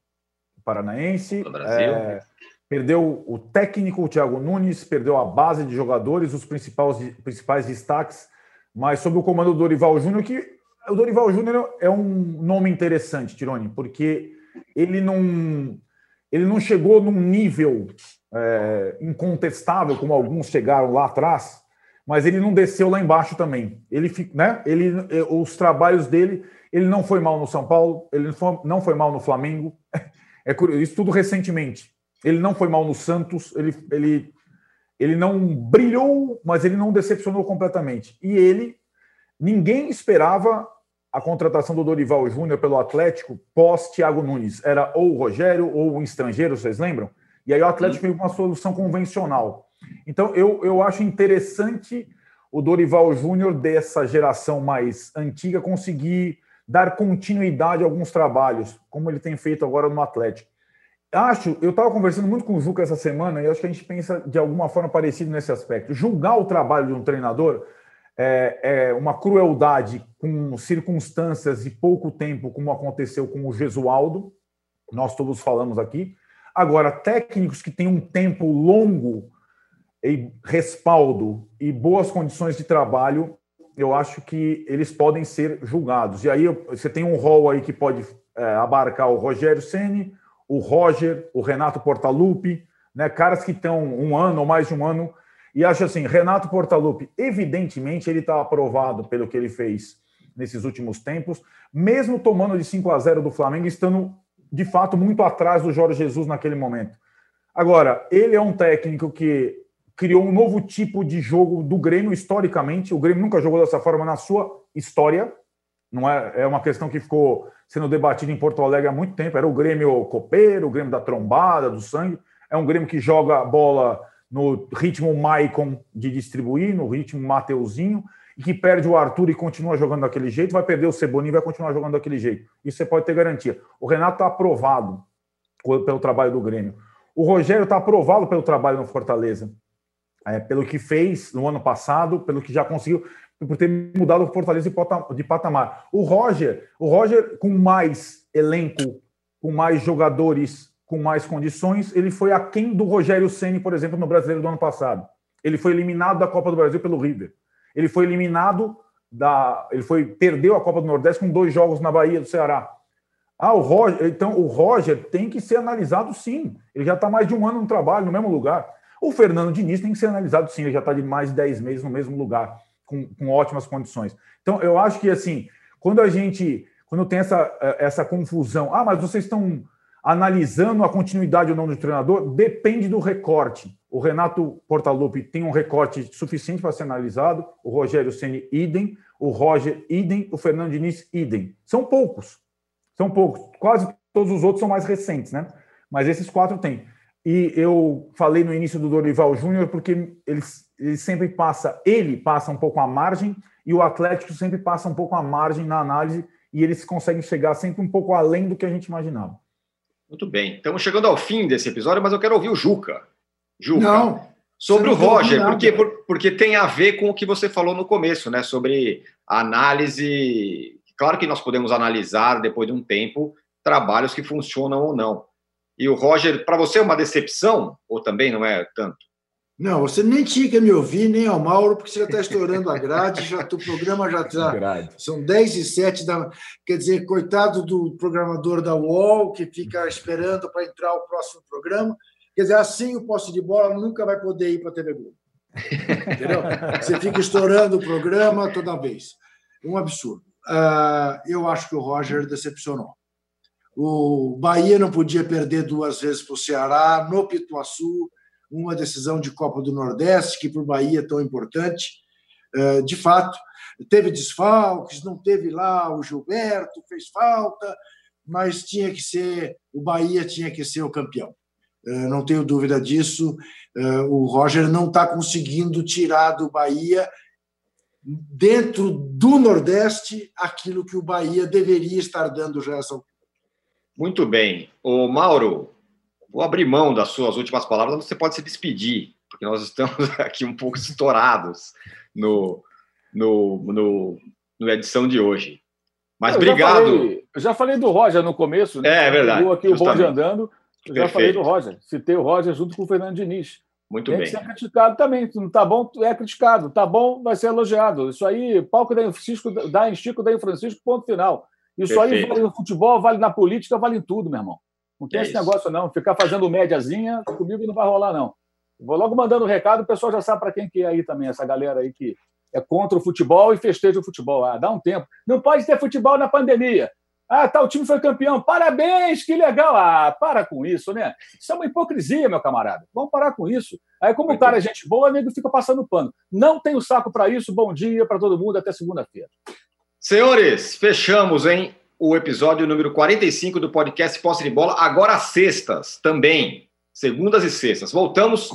paranaense. É, perdeu o técnico, o Thiago Nunes, perdeu a base de jogadores, os principais, principais destaques, mas sob o comando do Dorival Júnior, que o Dorival Júnior é um nome interessante, Tirone, porque ele não, ele não chegou num nível é, incontestável, como alguns chegaram lá atrás, mas ele não desceu lá embaixo também. Ele, né, ele, é, os trabalhos dele, ele não foi mal no São Paulo, ele não foi mal no Flamengo, é curioso, isso tudo recentemente. Ele não foi mal no Santos, ele, ele, ele não brilhou, mas ele não decepcionou completamente. E ele, ninguém esperava a contratação do Dorival Júnior pelo Atlético pós Thiago Nunes. Era ou o Rogério ou o estrangeiro, vocês lembram? E aí o Atlético veio com uma solução convencional. Então eu, eu acho interessante o Dorival Júnior dessa geração mais antiga conseguir dar continuidade a alguns trabalhos, como ele tem feito agora no Atlético. Acho, eu estava conversando muito com o Juca essa semana e acho que a gente pensa de alguma forma parecido nesse aspecto. Julgar o trabalho de um treinador é, é, uma crueldade com circunstâncias e pouco tempo, como aconteceu com o Gesualdo, nós todos falamos aqui. Agora, técnicos que têm um tempo longo e respaldo e boas condições de trabalho, eu acho que eles podem ser julgados. E aí você tem um rol aí que pode é, abarcar o Rogério Ceni, o Roger, o Renato Portaluppi, né, caras que estão um ano ou mais de um ano e acho assim, Renato Portaluppi, evidentemente, ele está aprovado pelo que ele fez nesses últimos tempos, mesmo tomando de 5 a 0 do Flamengo, estando de fato muito atrás do Jorge Jesus naquele momento. Agora, ele é um técnico que criou um novo tipo de jogo do Grêmio historicamente. O Grêmio nunca jogou dessa forma na sua história. Não é, é uma questão que ficou sendo debatida em Porto Alegre há muito tempo. Era o Grêmio copeiro, o Grêmio da trombada, do sangue. É um Grêmio que joga bola no ritmo Maicon de distribuir, no ritmo Mateuzinho, e que perde o Arthur e continua jogando daquele jeito, vai perder o Cebolinha e vai continuar jogando daquele jeito. Isso você pode ter garantia. O Renato está aprovado pelo trabalho do Grêmio. O Rogério está aprovado pelo trabalho no Fortaleza. É, pelo que fez no ano passado, pelo que já conseguiu, por ter mudado o Fortaleza de patamar. O Roger, o Roger com mais elenco, com mais jogadores com mais condições, ele foi aquém do Rogério Ceni, por exemplo, no Brasileiro do ano passado. Ele foi eliminado da Copa do Brasil pelo River. Ele foi eliminado da, ele foi perdeu a Copa do Nordeste com dois jogos na Bahia do Ceará. Ah, o Roger, então o Roger tem que ser analisado sim. Ele já está mais de um ano no trabalho, no mesmo lugar. O Fernando Diniz tem que ser analisado sim, ele já está de mais de 10 meses no mesmo lugar, com, com ótimas condições. Então, eu acho que assim, quando a gente, quando tem essa, essa confusão, ah, mas vocês estão analisando a continuidade ou não do treinador, depende do recorte. O Renato Portaluppi tem um recorte suficiente para ser analisado, o Rogério Ceni idem, o Roger idem, o Fernando Diniz idem. São poucos. São poucos. Quase todos os outros são mais recentes, né? Mas esses quatro têm. E eu falei no início do Dorival Júnior porque ele, ele sempre passa, ele passa um pouco a margem e o Atlético sempre passa um pouco a margem na análise e eles conseguem chegar sempre um pouco além do que a gente imaginava. Muito bem. Estamos chegando ao fim desse episódio, mas eu quero ouvir o Juca. Juca. Não. Sobre o Roger, porque, porque tem a ver com o que você falou no começo, né? Sobre análise. Claro que nós podemos analisar, depois de um tempo, trabalhos que funcionam ou não. E o Roger, para você é uma decepção? Ou também não é tanto? Não, você nem tinha que me ouvir, nem ao Mauro, porque você já está estourando a grade, já, o programa já está. São 10 e 7 da. Quer dizer, coitado do programador da UOL, que fica esperando para entrar o próximo programa. Quer dizer, assim o posse de bola nunca vai poder ir para a TV Globo. Entendeu? Você fica estourando o programa toda vez. Um absurdo. Uh, eu acho que o Roger decepcionou. O Bahia não podia perder duas vezes para o Ceará, no Pituaçu, uma decisão de Copa do Nordeste, que para o Bahia é tão importante. Uh, de fato, teve desfalques, não teve lá o Gilberto, fez falta, mas tinha que ser, o Bahia tinha que ser o campeão. Eh, não tenho dúvida disso. Eh, o Roger não está conseguindo tirar do Bahia, dentro do Nordeste, aquilo que o Bahia deveria estar dando já essa Muito bem. O Mauro, vou abrir mão das suas últimas palavras, você pode se despedir, porque nós estamos aqui um pouco estourados no, no, no, no edição de hoje. Mas eu obrigado. Já falei, eu já falei do Roger no começo, né? É, é verdade. aqui justamente. o bonde andando. Eu já falei do Roger, citei o Roger junto com o Fernando Diniz. Muito Tem bem. Tem que ser criticado também. Se não tá bom, é criticado. Tá bom, vai ser elogiado. Isso aí, palco da Francisco, dá em Chico, em Francisco, ponto final. Isso Perfeito. aí vale no futebol, vale na política, vale em tudo, meu irmão. Não tem é esse isso. negócio, não. Ficar fazendo médiazinha, comigo não vai rolar, não. Vou logo mandando o recado, o pessoal já sabe para quem que é aí também, essa galera aí que é contra o futebol e festeja o futebol. Ah, dá um tempo. Não pode ter futebol na pandemia. Ah, tá, o time foi campeão. Parabéns, que legal. Ah, para com isso, né? Isso é uma hipocrisia, meu camarada. Vamos parar com isso. Aí, como o cara é gente boa, o nego fica passando pano. Não tem o saco para isso. Bom dia para todo mundo. Até segunda-feira. Senhores, fechamos, hein? O episódio número 45 do podcast Posse de Bola. Agora sextas também. Segundas e sextas. Voltamos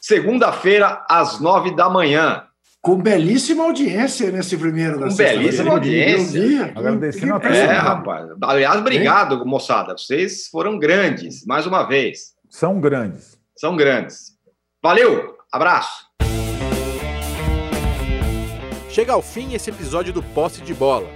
segunda-feira às nove da manhã com belíssima audiência nesse primeiro da Com belíssima audiência. Agradecendo a É, rapaz. Aliás, obrigado, moçada. Vocês foram grandes, mais uma vez. São grandes. São grandes. Valeu, abraço. Chega ao fim esse episódio do Posse de Bola.